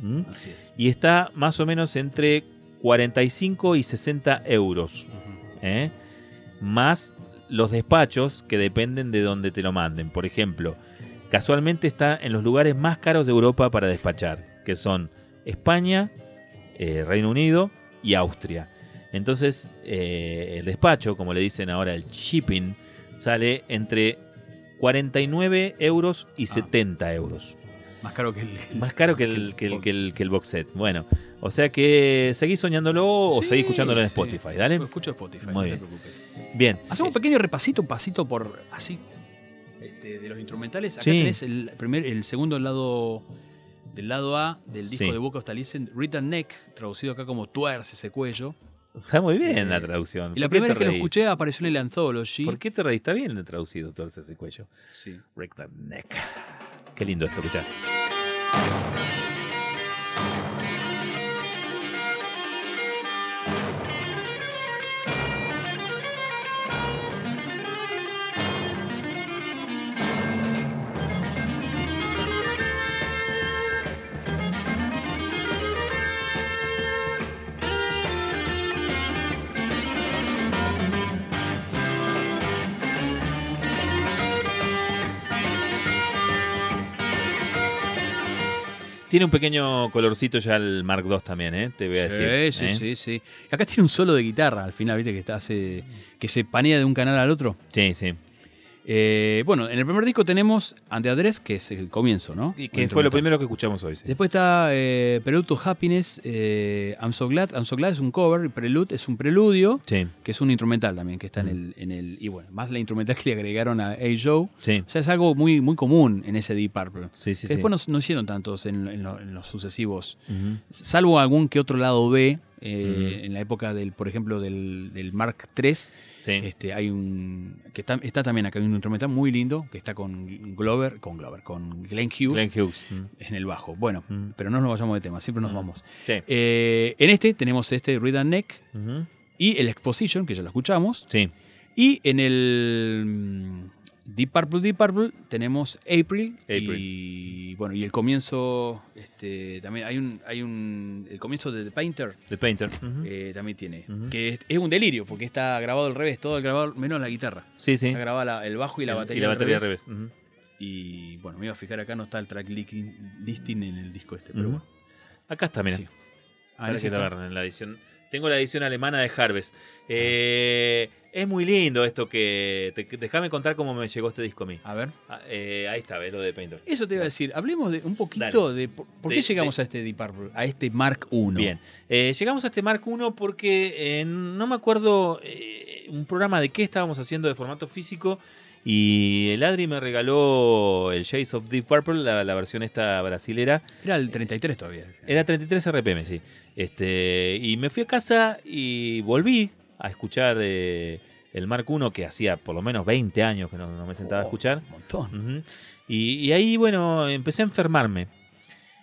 ¿Mm? Así es. Y está más o menos entre 45 y 60 euros. ¿eh? Más los despachos que dependen de donde te lo manden. Por ejemplo, casualmente está en los lugares más caros de Europa para despachar, que son España, eh, Reino Unido y Austria. Entonces, eh, el despacho, como le dicen ahora el shipping, sale entre 49 euros y Ah. 70 euros. Más caro que el. Más caro que el, que el, que el, que el box set. Bueno, o sea que seguís soñándolo o Sí, seguís escuchándolo en sí. Spotify, ¿dale? Lo escucho Spotify, Muy no bien. te preocupes. Bien. Hacemos un pequeño repasito, un pasito por así este, de los instrumentales. Acá Sí. tenés el primer, el segundo lado del lado A del disco de Taliesin, Read the Neck, traducido acá como tuerce ese cuello. Está muy bien la Eh, traducción. Y la ¿Por qué primera vez que lo escuché apareció en el Anthology. ¿Por qué te reís? Está bien traducido todo ese cuello. Sí. The neck. Qué lindo esto, escuchar. Tiene un pequeño colorcito ya el Mark II también, ¿eh? Te voy a Sí, decir. sí, ¿eh? sí, sí. Acá tiene un solo de guitarra al final, viste, que está hace, que se panea de un canal al otro. Sí, sí. Eh, bueno, en el primer disco tenemos Ante Address, que es el comienzo, ¿no? Y que fue lo primero que escuchamos hoy. sí. Después está eh, Prelude to Happiness, eh, I'm So Glad. I'm So Glad es un cover, y Prelude es un preludio, Sí, que es un instrumental también, que está en, Mm. el, en el. Y bueno, más la instrumental que le agregaron a A. Joe. sí, O sea, es algo muy, muy común en ese Deep Purple. sí, sí. Que después sí. no, no hicieron tantos en, en lo- en los sucesivos. Salvo algún que otro lado B, eh, Mm. en la época del, por ejemplo, del, del Mark III. Sí. Este, hay un. que está, está también acá, hay un instrumental muy lindo, que está con Glover, con Glover, con Glenn Hughes Glenn Hughes. En el bajo. Bueno, Mm. pero no nos vayamos de tema, siempre nos vamos. Sí. Eh, en este tenemos este Read and Neck y el Exposition, que ya lo escuchamos. Sí. Y en el mm, Deep Purple, Deep Purple tenemos April, y bueno, y el comienzo, este, también hay un, hay un, el comienzo de The Painter The Painter. Eh, también tiene, que es, es un delirio porque está grabado al revés, todo el grabado menos la guitarra. Sí, sí. Está grabada la- el bajo y la El- batería, y la al batería al revés. Y bueno, me iba a fijar acá, no está el track li- listing en el disco este, pero bueno. Acá está, mira. Sí. Ah, que está. en la edición. Tengo la edición alemana de Harvest. Eh, es muy lindo esto que. te- déjame contar cómo me llegó este disco a mí. A ver. Ah, eh, ahí está, ves lo de Painter. Eso te iba a decir, hablemos de un poquito de por, por De- qué llegamos a este Deep Purple, a este Mark I. Bien. Eh, llegamos a este Mark I porque eh, no me acuerdo eh, un programa de qué estábamos haciendo de formato físico. Y el Adri me regaló el Shades of Deep Purple, la, la versión esta brasilera. Era el 33 todavía. Era 33 RPM, sí. Este, y me fui a casa y volví a escuchar eh, el Mark I, que hacía por lo menos 20 años que no, no me sentaba a Oh, escuchar. Un montón. Y, y ahí, bueno, empecé a enfermarme.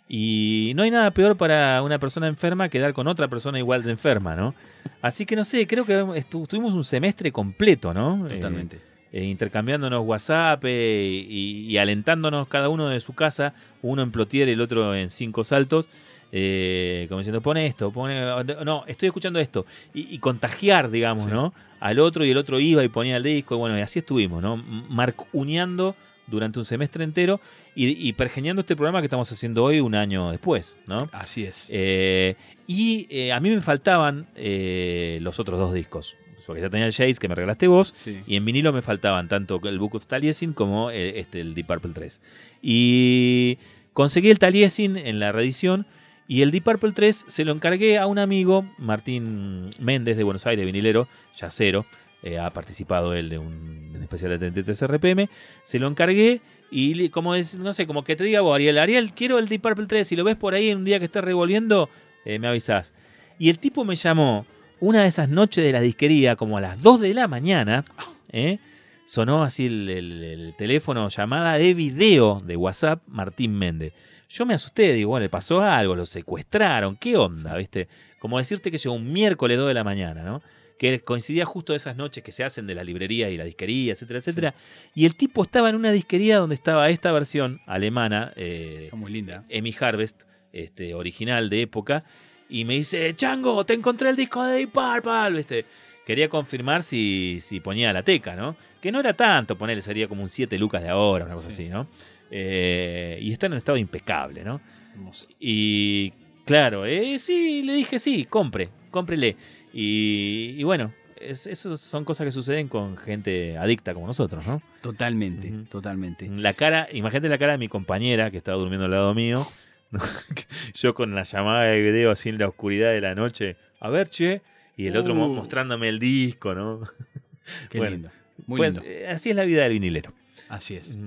Y no hay nada peor para una persona enferma que dar con otra persona igual de enferma, ¿no? Así que no sé, creo que estu- tuvimos un semestre completo, ¿no? Eh, Totalmente. eh, intercambiándonos WhatsApp eh, y, y alentándonos cada uno de su casa, uno en Plotier y el otro en Cinco Saltos, eh, como diciendo, pone esto, pone, no, estoy escuchando esto, y, y contagiar, digamos, Sí. ¿no? Al otro y el otro iba y ponía el disco, y bueno, y así estuvimos, ¿no? Marcuneando durante un semestre entero y, y pergeñando este programa que estamos haciendo hoy un año después, ¿no? Así es. Eh, y eh, a mí me faltaban eh, los otros dos discos. Porque ya tenía el Shades que me regalaste vos. Sí. Y en vinilo me faltaban tanto el Book of Taliesin como eh, este, el Deep Purple 3. Y conseguí el Taliesin en la reedición. Y el Deep Purple 3 se lo encargué a un amigo, Martín Méndez de Buenos Aires, vinilero, yacero. eh, ha participado él de un, especial de 33 RPM. Se lo encargué y como es, no sé, como que te diga vos, Ariel, Ariel, quiero el Deep Purple 3. Si lo ves por ahí en un día que estés revolviendo, eh, me avisás. Y el tipo me llamó una de esas noches de la disquería, como a las 2 de la mañana, ¿eh? sonó así el- el teléfono, llamada de video de WhatsApp, Martín Méndez. Yo me asusté, digo, bueno, le pasó algo, lo secuestraron, ¿qué onda? ¿Viste? Como decirte que llegó un miércoles 2 de la mañana, ¿no? Que coincidía justo esas noches que se hacen de la librería y la disquería, etcétera, etcétera. Y el tipo estaba en una disquería donde estaba esta versión alemana, eh, muy linda. Emi Harvest, este, original de época, y me dice, Chango, te encontré el disco de Deep Purple, ¿viste? Quería confirmar si, si ponía la teca, ¿no? Que no era tanto, ponerle, sería como un 7 lucas de ahora, una cosa Sí. así, ¿no? Eh, y está en un estado impecable, ¿no? Hermoso. Y claro, eh, sí, le dije sí, compre, cómprele. Y, y bueno, es- esas son cosas que suceden con gente adicta como nosotros, ¿no? Totalmente, totalmente. La cara, imagínate la cara de mi compañera que estaba durmiendo al lado mío. Yo con la llamada de video así en la oscuridad de la noche. A ver, che. Y el otro Uh. mostrándome el disco, ¿no? Qué Bueno, lindo. Muy Pues, lindo. eh, así es la vida del vinilero. Así es.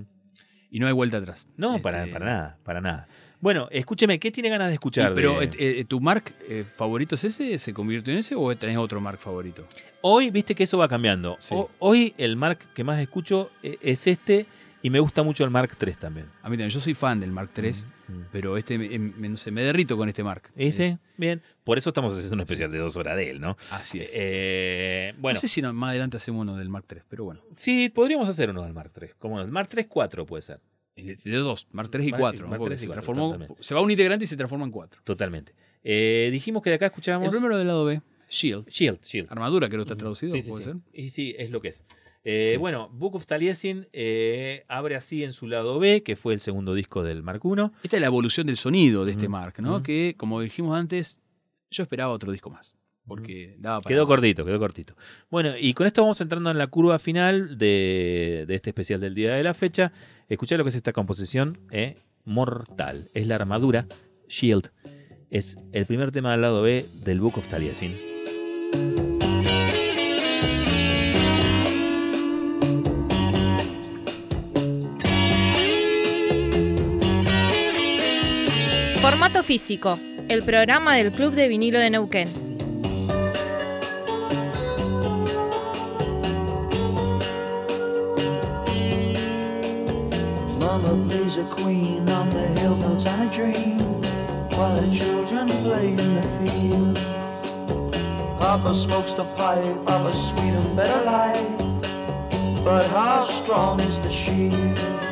Y no hay vuelta atrás. No, Este, para, para nada, para nada. Bueno, escúcheme, ¿qué tiene ganas de escuchar? pero, de- eh, eh, ¿tu Mark eh, favorito es ese? ¿Se convirtió en ese o tenés otro Mark favorito? Hoy, viste que eso va cambiando. Sí. O- hoy el Mark que más escucho es este y me gusta mucho el Mark 3 también. A mí también, yo soy fan del Mark III, Mm. pero este me, me- no sé, me derrito con este Mark. ¿Ese? Es- Bien. Por eso estamos haciendo un especial de dos horas de él, ¿no? así es. Eh, bueno, No sé si no- más adelante hacemos uno del Mark III, pero bueno. sí, podríamos hacer uno del Mark 3. Como el Mark 3 4 puede ser. De dos, Mark 3 y Mark- 4. Mark III y se, transformó, va un integrante y se transforma en 4. Totalmente. Eh, dijimos que de acá El escuchábamos. primero del lado B, Shield. Shield, Shield. Armadura, creo que está traducido, Sí, sí, puede sí. ser. Y sí, es lo que es. Eh, Sí. Bueno, Book of Taliesin eh, abre así en su lado B, que fue el segundo disco del Mark 1. Esta es la evolución del sonido de este Ujú, Mark, ¿no? Que, como dijimos antes, yo esperaba otro disco más. Porque daba para. Quedó más. cortito, quedó cortito. Bueno, y con esto vamos entrando en la curva final de, de este especial del día de la fecha. Escuchá lo que es esta composición, eh, mortal. Es la armadura, Shield. Es el primer tema del lado B del Book of Taliesin. Físico, el programa del Club de Vinilo de Neuquén. Mama plays a queen on the hill, notes on a dream, while the children play in the field. Papa smokes the pipe of a sweet and better life, but how strong is the shield?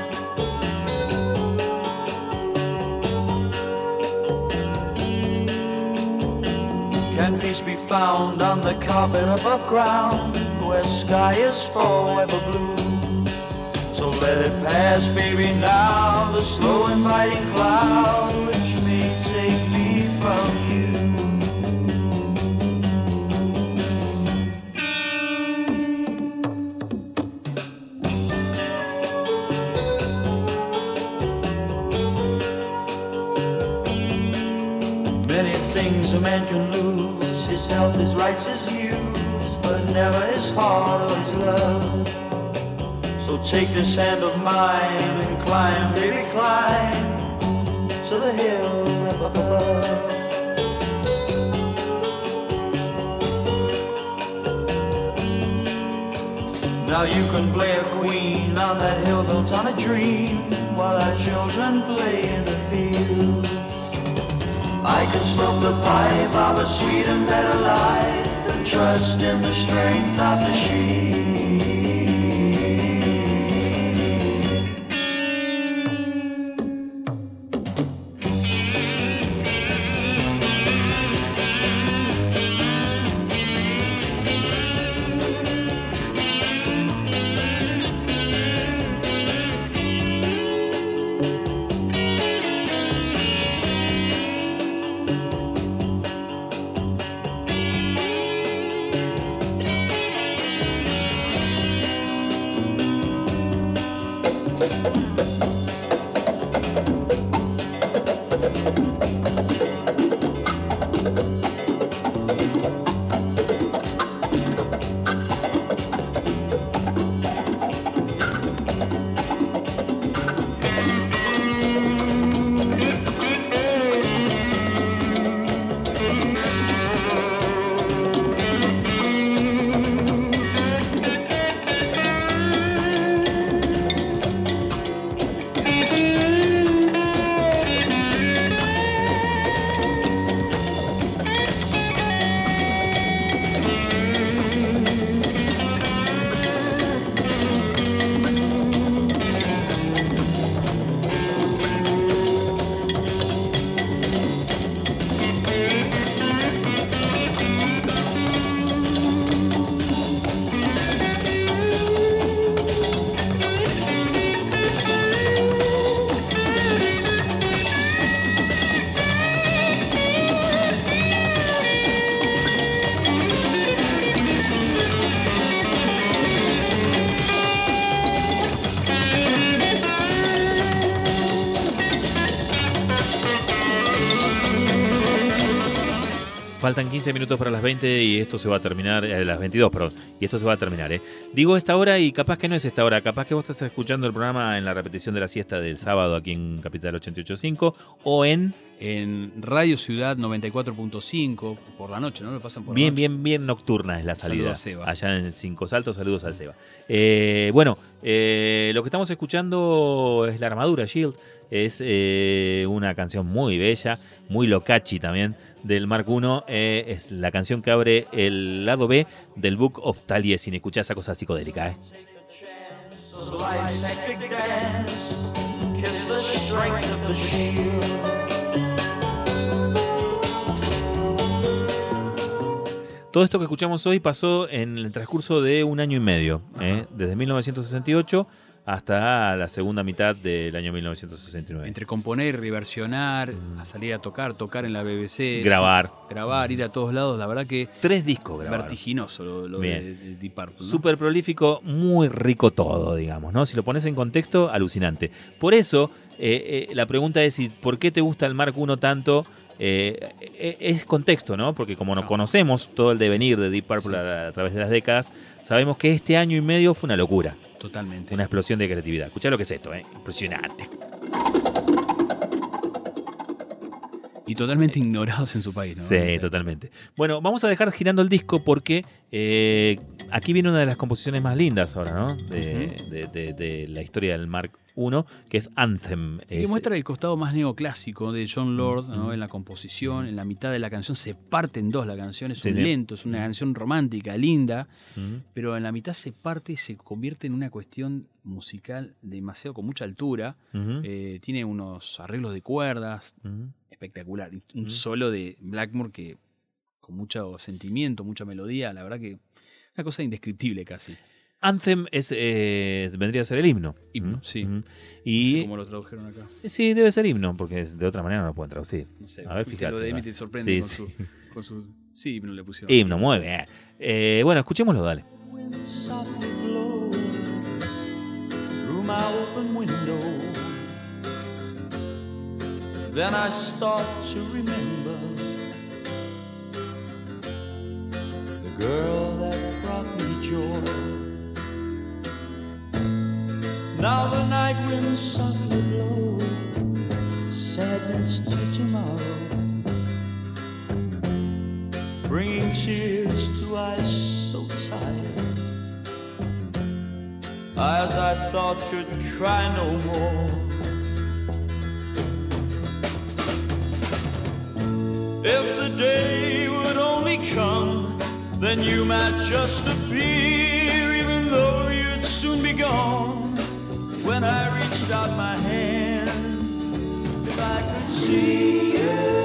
Peace be found on the carpet above ground, where sky is forever blue? So let it pass, baby, now, the slow inviting cloud which may take me from you. Many things a man can lose, health, his rights, his views, but never his heart or his love. So take this hand of mine and climb, baby, climb to the hill up above. Now you can play a queen on that hill built on a dream, while our children play in the fields. I can smoke the pipe of a sweet and better life and trust in the strength of the sheep. Faltan 15 minutos para las 20 y esto se va a terminar, eh, las 22, perdón, y esto se va a terminar, ¿eh? Digo esta hora y capaz que no es esta hora, capaz que vos estás escuchando el programa en la repetición de la siesta del sábado aquí en Capital 885 o en... En Radio Ciudad 94.5 por la noche, ¿no? Lo pasan por Bien, noche. bien, bien nocturna es la salida. Saludos a Seba. Allá en Cinco Saltos, saludos al Seba. Eh, bueno, eh, lo que estamos escuchando es La Armadura, Shield. Es eh, una canción muy bella, muy locachi también, del Mark I. Eh, es la canción que abre el lado B del Book of Taliesin. Escuchá esa cosa psicodélica, ¿eh? Todo esto que escuchamos hoy pasó en el transcurso de un año y medio, ¿eh? desde 1968 hasta la segunda mitad del año 1969. Entre componer, reversionar, Mm. a salir a tocar, tocar en la BBC, Grabar. grabar, ir a todos lados, la verdad que Tres discos grabaron. vertiginoso lo, lo de, Deep Purple. ¿no? Súper prolífico, muy rico todo, digamos, ¿no? Si lo pones en contexto, alucinante. Por eso, eh, eh, la pregunta es, si, ¿por qué te gusta el Mark I tanto? Eh, es contexto, ¿no? Porque como no No. conocemos todo el devenir de Deep Purple a, a través de las décadas, sabemos que este año y medio fue una locura, Totalmente. una explosión de creatividad. Escuchá lo que es esto, ¿eh? Impresionante. Y totalmente ignorados en su país, ¿no? Sí, totalmente. Bueno, vamos a dejar girando el disco porque eh, aquí viene una de las composiciones más lindas ahora, ¿no? De, de- de- de la historia del Mark I, que es Anthem. Que Es- muestra el costado más neoclásico de John Lord, ¿no? En la composición, en la mitad de la canción se parte en dos la canción, es un sí. lento, es una canción romántica, linda, pero en la mitad se parte y se convierte en una cuestión musical demasiado con mucha altura. Eh, tiene unos arreglos de cuerdas. Espectacular, un solo de Blackmore que con mucho sentimiento, mucha melodía, la verdad que una cosa indescriptible casi. Anthem es, eh, vendría a ser el himno. Himno, Mm, sí. mm. No sé Y cómo lo tradujeron acá. sí, debe ser himno, porque de otra manera no lo pueden traducir. No sé. A ver, fíjate, Lo de Emi te sorprende Sí, con, sí. Su, con su. Sí, himno le pusieron. Himno, muy bien. Eh, bueno, escuchémoslo, dale. my open window. Then I start to remember the girl that brought me joy. Now the night winds softly blow sadness to tomorrow bringing tears to eyes so tired. Eyes I thought could cry no more. Day would only come, then you might just appear, even though you'd soon be gone. When I reached out my hand, if I could see you.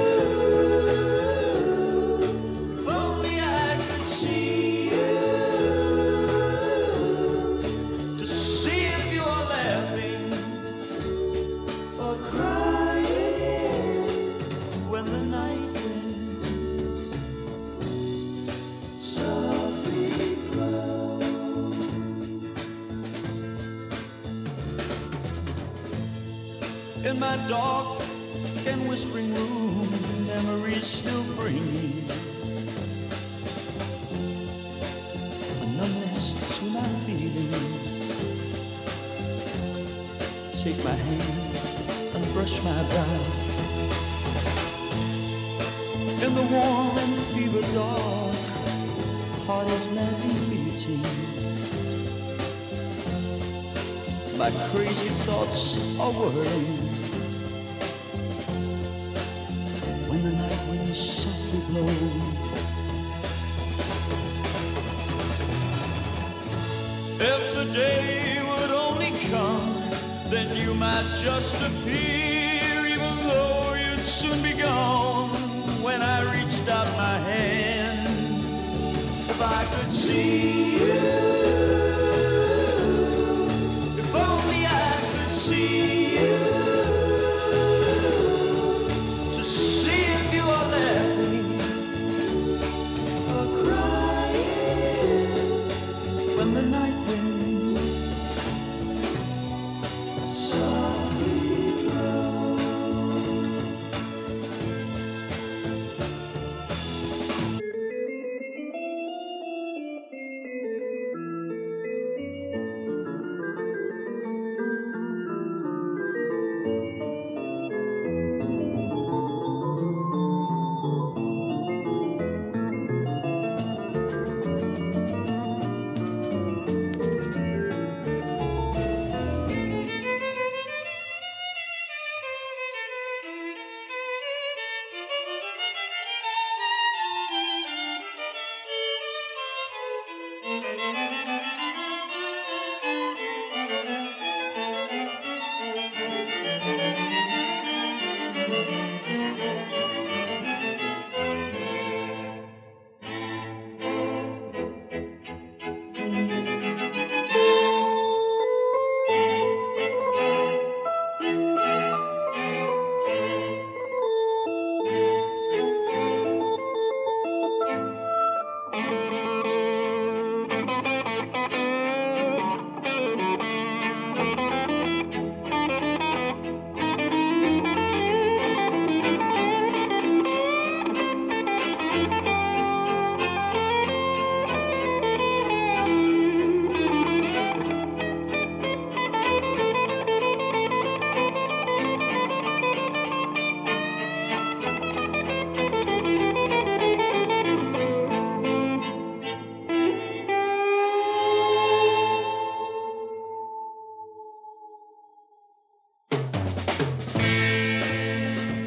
And my brow. In the warm and fever dark, heart is madly beating. My crazy thoughts are whirling.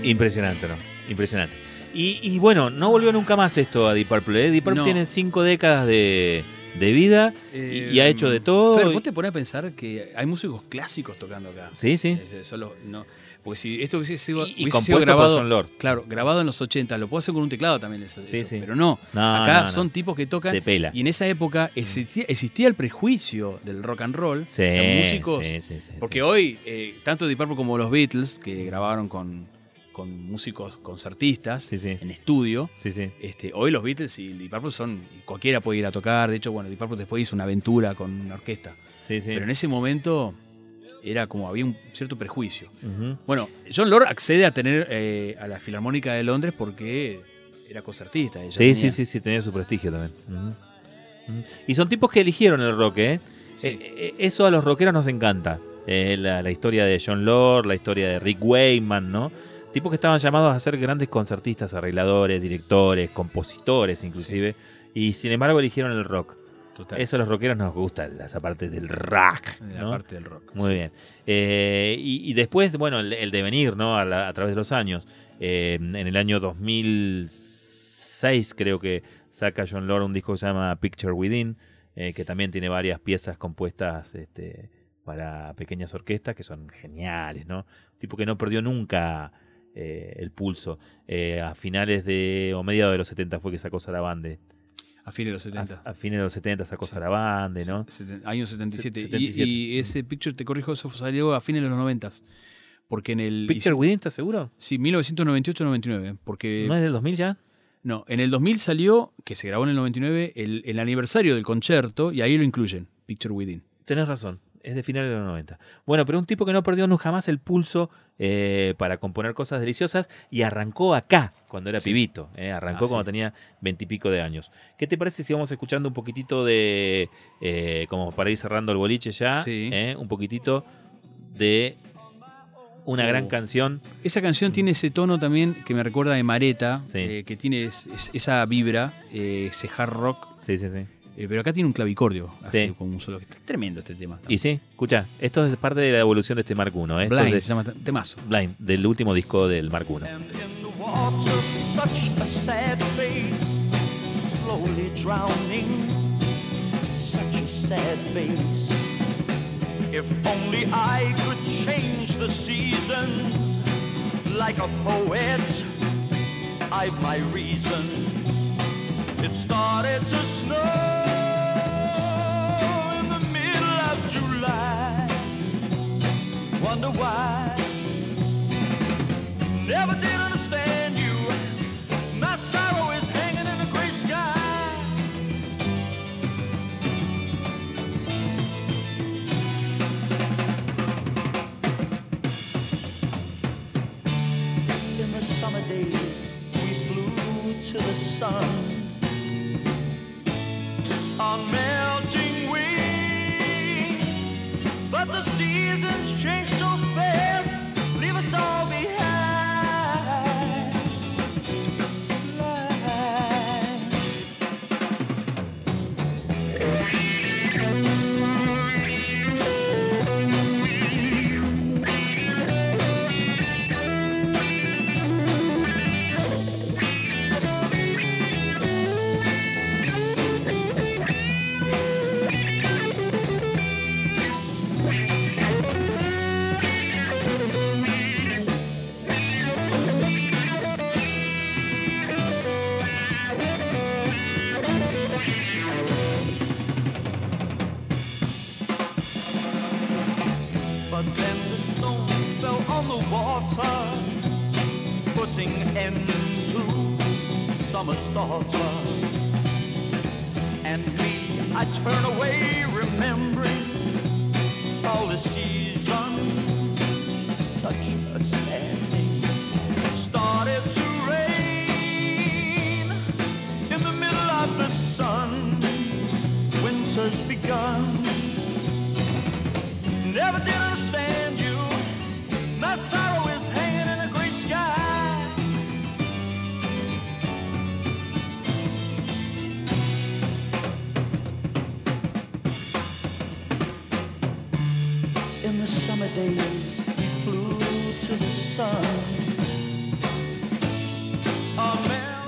Impresionante, ¿no? Impresionante. Y, y bueno, no volvió nunca más esto a Deep Purple. ¿eh? Deep Purple No. tiene cinco décadas de, de vida y, y ha hecho de todo. Eh, Fer, vos te pones a pensar que hay músicos clásicos tocando acá. Sí, sí. Es- es solo- no, porque si esto hubiese sido, Y- hubiese sido grabado, Lord. claro, grabado en los 80, lo puedo hacer con un teclado también eso, Sí, eso, sí. pero no, No, acá no, no. son tipos que tocan Se pela. y en esa época existía, existía el prejuicio del rock and roll, Sí, o sea, músicos, sí, sí, sí, porque hoy eh, tanto Deep Purple como los Beatles que grabaron con, con músicos concertistas Sí, sí. en estudio, Sí, sí. este, hoy los Beatles y Deep Purple son cualquiera puede ir a tocar, de hecho bueno Deep Purple después hizo una aventura con una orquesta. Pero en ese momento era como había un cierto prejuicio. Bueno, John Lord accede a tener eh, a la Filarmónica de Londres porque era concertista. ella Sí, tenía- sí, sí, sí, tenía su prestigio también. Y son tipos que eligieron el rock, ¿eh? Sí. Eh, eh, Eso a los rockeros nos encanta. Eh, la, la historia de John Lord, la historia de Rick Wayman, ¿no? Tipos que estaban llamados a ser grandes concertistas, arregladores, directores, compositores inclusive. Y sin embargo eligieron el rock. Total. Eso a los rockeros nos gusta, esa parte del rock. la ¿no? parte del rock. Muy Sí. bien. Eh, y, y después, bueno, el, el devenir, ¿no? A, la- a través de los años. Eh, en el año 2006 creo que saca John Lord un disco que se llama Picture Within, eh, que también tiene varias piezas compuestas este, para pequeñas orquestas que son geniales, ¿no? Un tipo que no perdió nunca eh, el pulso. Eh, a finales de, o mediados de los 70 fue que sacó Sarabande. A fines de los 70. A, a fines de los 70 sacó Sí. Sarabande, ¿no? Seten- Año 77. Y- 77. Y, ese picture, te corrijo, eso salió a fines de los 90. Porque en el. Picture Within, ¿estás seguro? Sí, 1998-99. Porque. ¿No es del 2000 ya? No, en el 2000 salió, que se grabó en el 99, el, el aniversario del concierto y ahí lo incluyen, Picture Within. Tenés razón, es de finales de los 90. Bueno, pero un tipo que no perdió nunca jamás el pulso eh, para componer cosas deliciosas y arrancó acá, cuando era Sí. pibito. eh, arrancó Ah, cuando sí. tenía veintipico de años. ¿Qué te parece si vamos escuchando un poquitito de, eh, como para ir cerrando el boliche ya, Sí. un poquitito de una gran Oh. canción? Esa canción tiene ese tono también que me recuerda de Mareta, Sí. eh, que tiene es- es- esa vibra, eh, ese hard rock, Sí, sí, sí. Eh, pero acá tiene un clavicordio, así Sí. como un solo. Está tremendo este tema. Y sí, escucha, esto es parte de la evolución de este Mark I. ¿eh? Esto Blind es se llama temazo. de- Blind, del último disco del Mark I. And in the water, such a sad face, slowly drowning. Such a sad face. If only I could change the seasons like a poet, I've my reasons. It started to snow July. Wonder why. Never did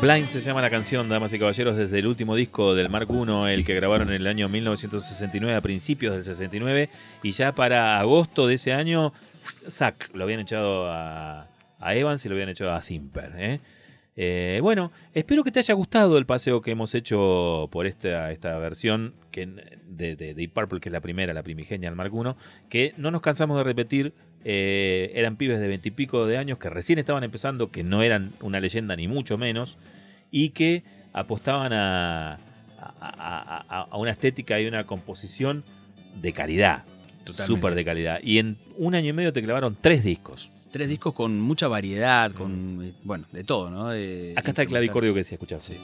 Blind se llama la canción, damas y caballeros, desde el último disco del Mark I, el que grabaron en el año 1969, a principios del 69, y ya para agosto de ese año, Zack lo habían echado a, a Evans y lo habían echado a Simper. ¿eh? Eh, bueno, espero que te haya gustado el paseo que hemos hecho por esta, esta versión que, de, de Deep Purple, que es la primera, la primigenia del Mark I, que no nos cansamos de repetir eh, eran pibes de veintipico de años que recién estaban empezando, que no eran una leyenda ni mucho menos, y que apostaban a, a, a- a una estética y una composición de calidad, súper de calidad. Y en un año y medio te clavaron tres discos. Tres discos con mucha variedad, con, eh, bueno, de todo, ¿no? De- Acá está el clavicordio que decía, escuchás. Sí.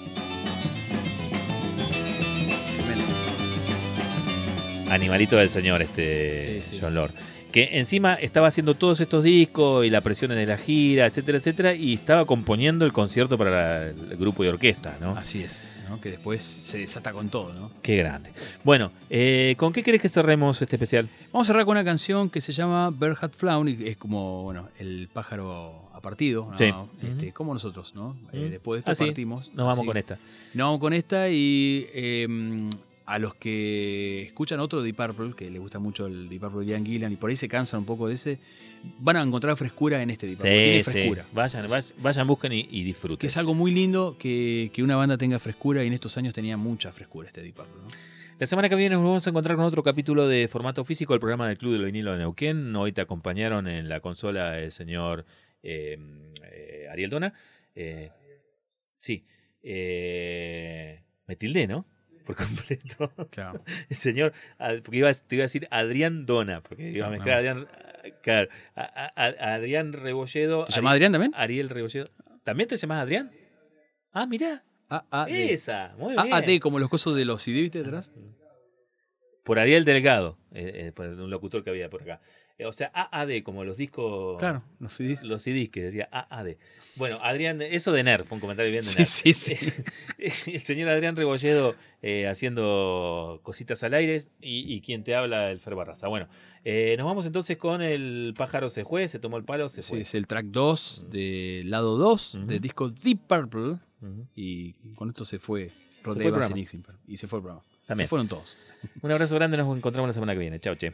Animalito del señor, este Sí, sí. John Lord. Que encima estaba haciendo todos estos discos y las presiones de la gira, etcétera, etcétera, y estaba componiendo el concierto para el grupo de orquesta, ¿no? Así es, ¿no? Que después se desata con todo, ¿no? Qué grande. Bueno, eh, ¿con qué querés que cerremos este especial? Vamos a cerrar con una canción que se llama Hat Flown y es como, bueno, el pájaro a partido, ¿no? Sí. Este, como nosotros, ¿no? Eh, después de esto Ah, sí. partimos. Nos vamos Así. con esta. Nos vamos con esta y eh, a los que escuchan otro Deep Purple, que les gusta mucho el Deep Purple de Ian Gillan y por ahí se cansan un poco de ese, van a encontrar frescura en este Deep Purple. Tiene Sí, sí. frescura. Vayan, vayan, vayan, busquen y, y Que disfruten. es algo muy lindo que, que una banda tenga frescura y en estos años tenía mucha frescura este Deep Purple. ¿no? La semana que viene nos vamos a encontrar con otro capítulo de formato físico del programa del Club del Vinilo de Neuquén. Hoy te acompañaron en la consola el señor eh, eh, Ariel Dona. Eh, sí. Eh, me tildé, ¿no? Por completo. Claro. El señor, ah, porque iba, te iba a decir Adrián Dona, porque iba a No, mezclar no. Adrián, claro, a- a- a- Adrián Rebolledo. ¿Te llamas Adrián también? Ariel Rebolledo. ¿También te llamas Adrián? Ah, mirá. A, A, D. Esa, muy bien. A, A, D, como los cosos de los CD, ¿viste detrás? Por Ariel Delgado, eh, eh, por un locutor que había por acá. Eh, o sea, AAD, como los discos. Claro, los CDs. Los CDs que decía AAD. Bueno, Adrián, eso de Nerd, fue un comentario bien de Sí, Nerd. sí, sí. el señor Adrián Rebolledo eh, haciendo cositas al aire y, y quien te habla, el Fer Barraza. Bueno, eh, nos vamos entonces con el pájaro se fue, se tomó el palo, se Sí, fue. es el track 2 del lado 2 Ujú. del disco Deep Purple. Y con esto se fue Rod fue el Evans y se fue el programa. También. Se fueron todos. Un abrazo grande, nos encontramos la semana que viene. Chao, che.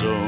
so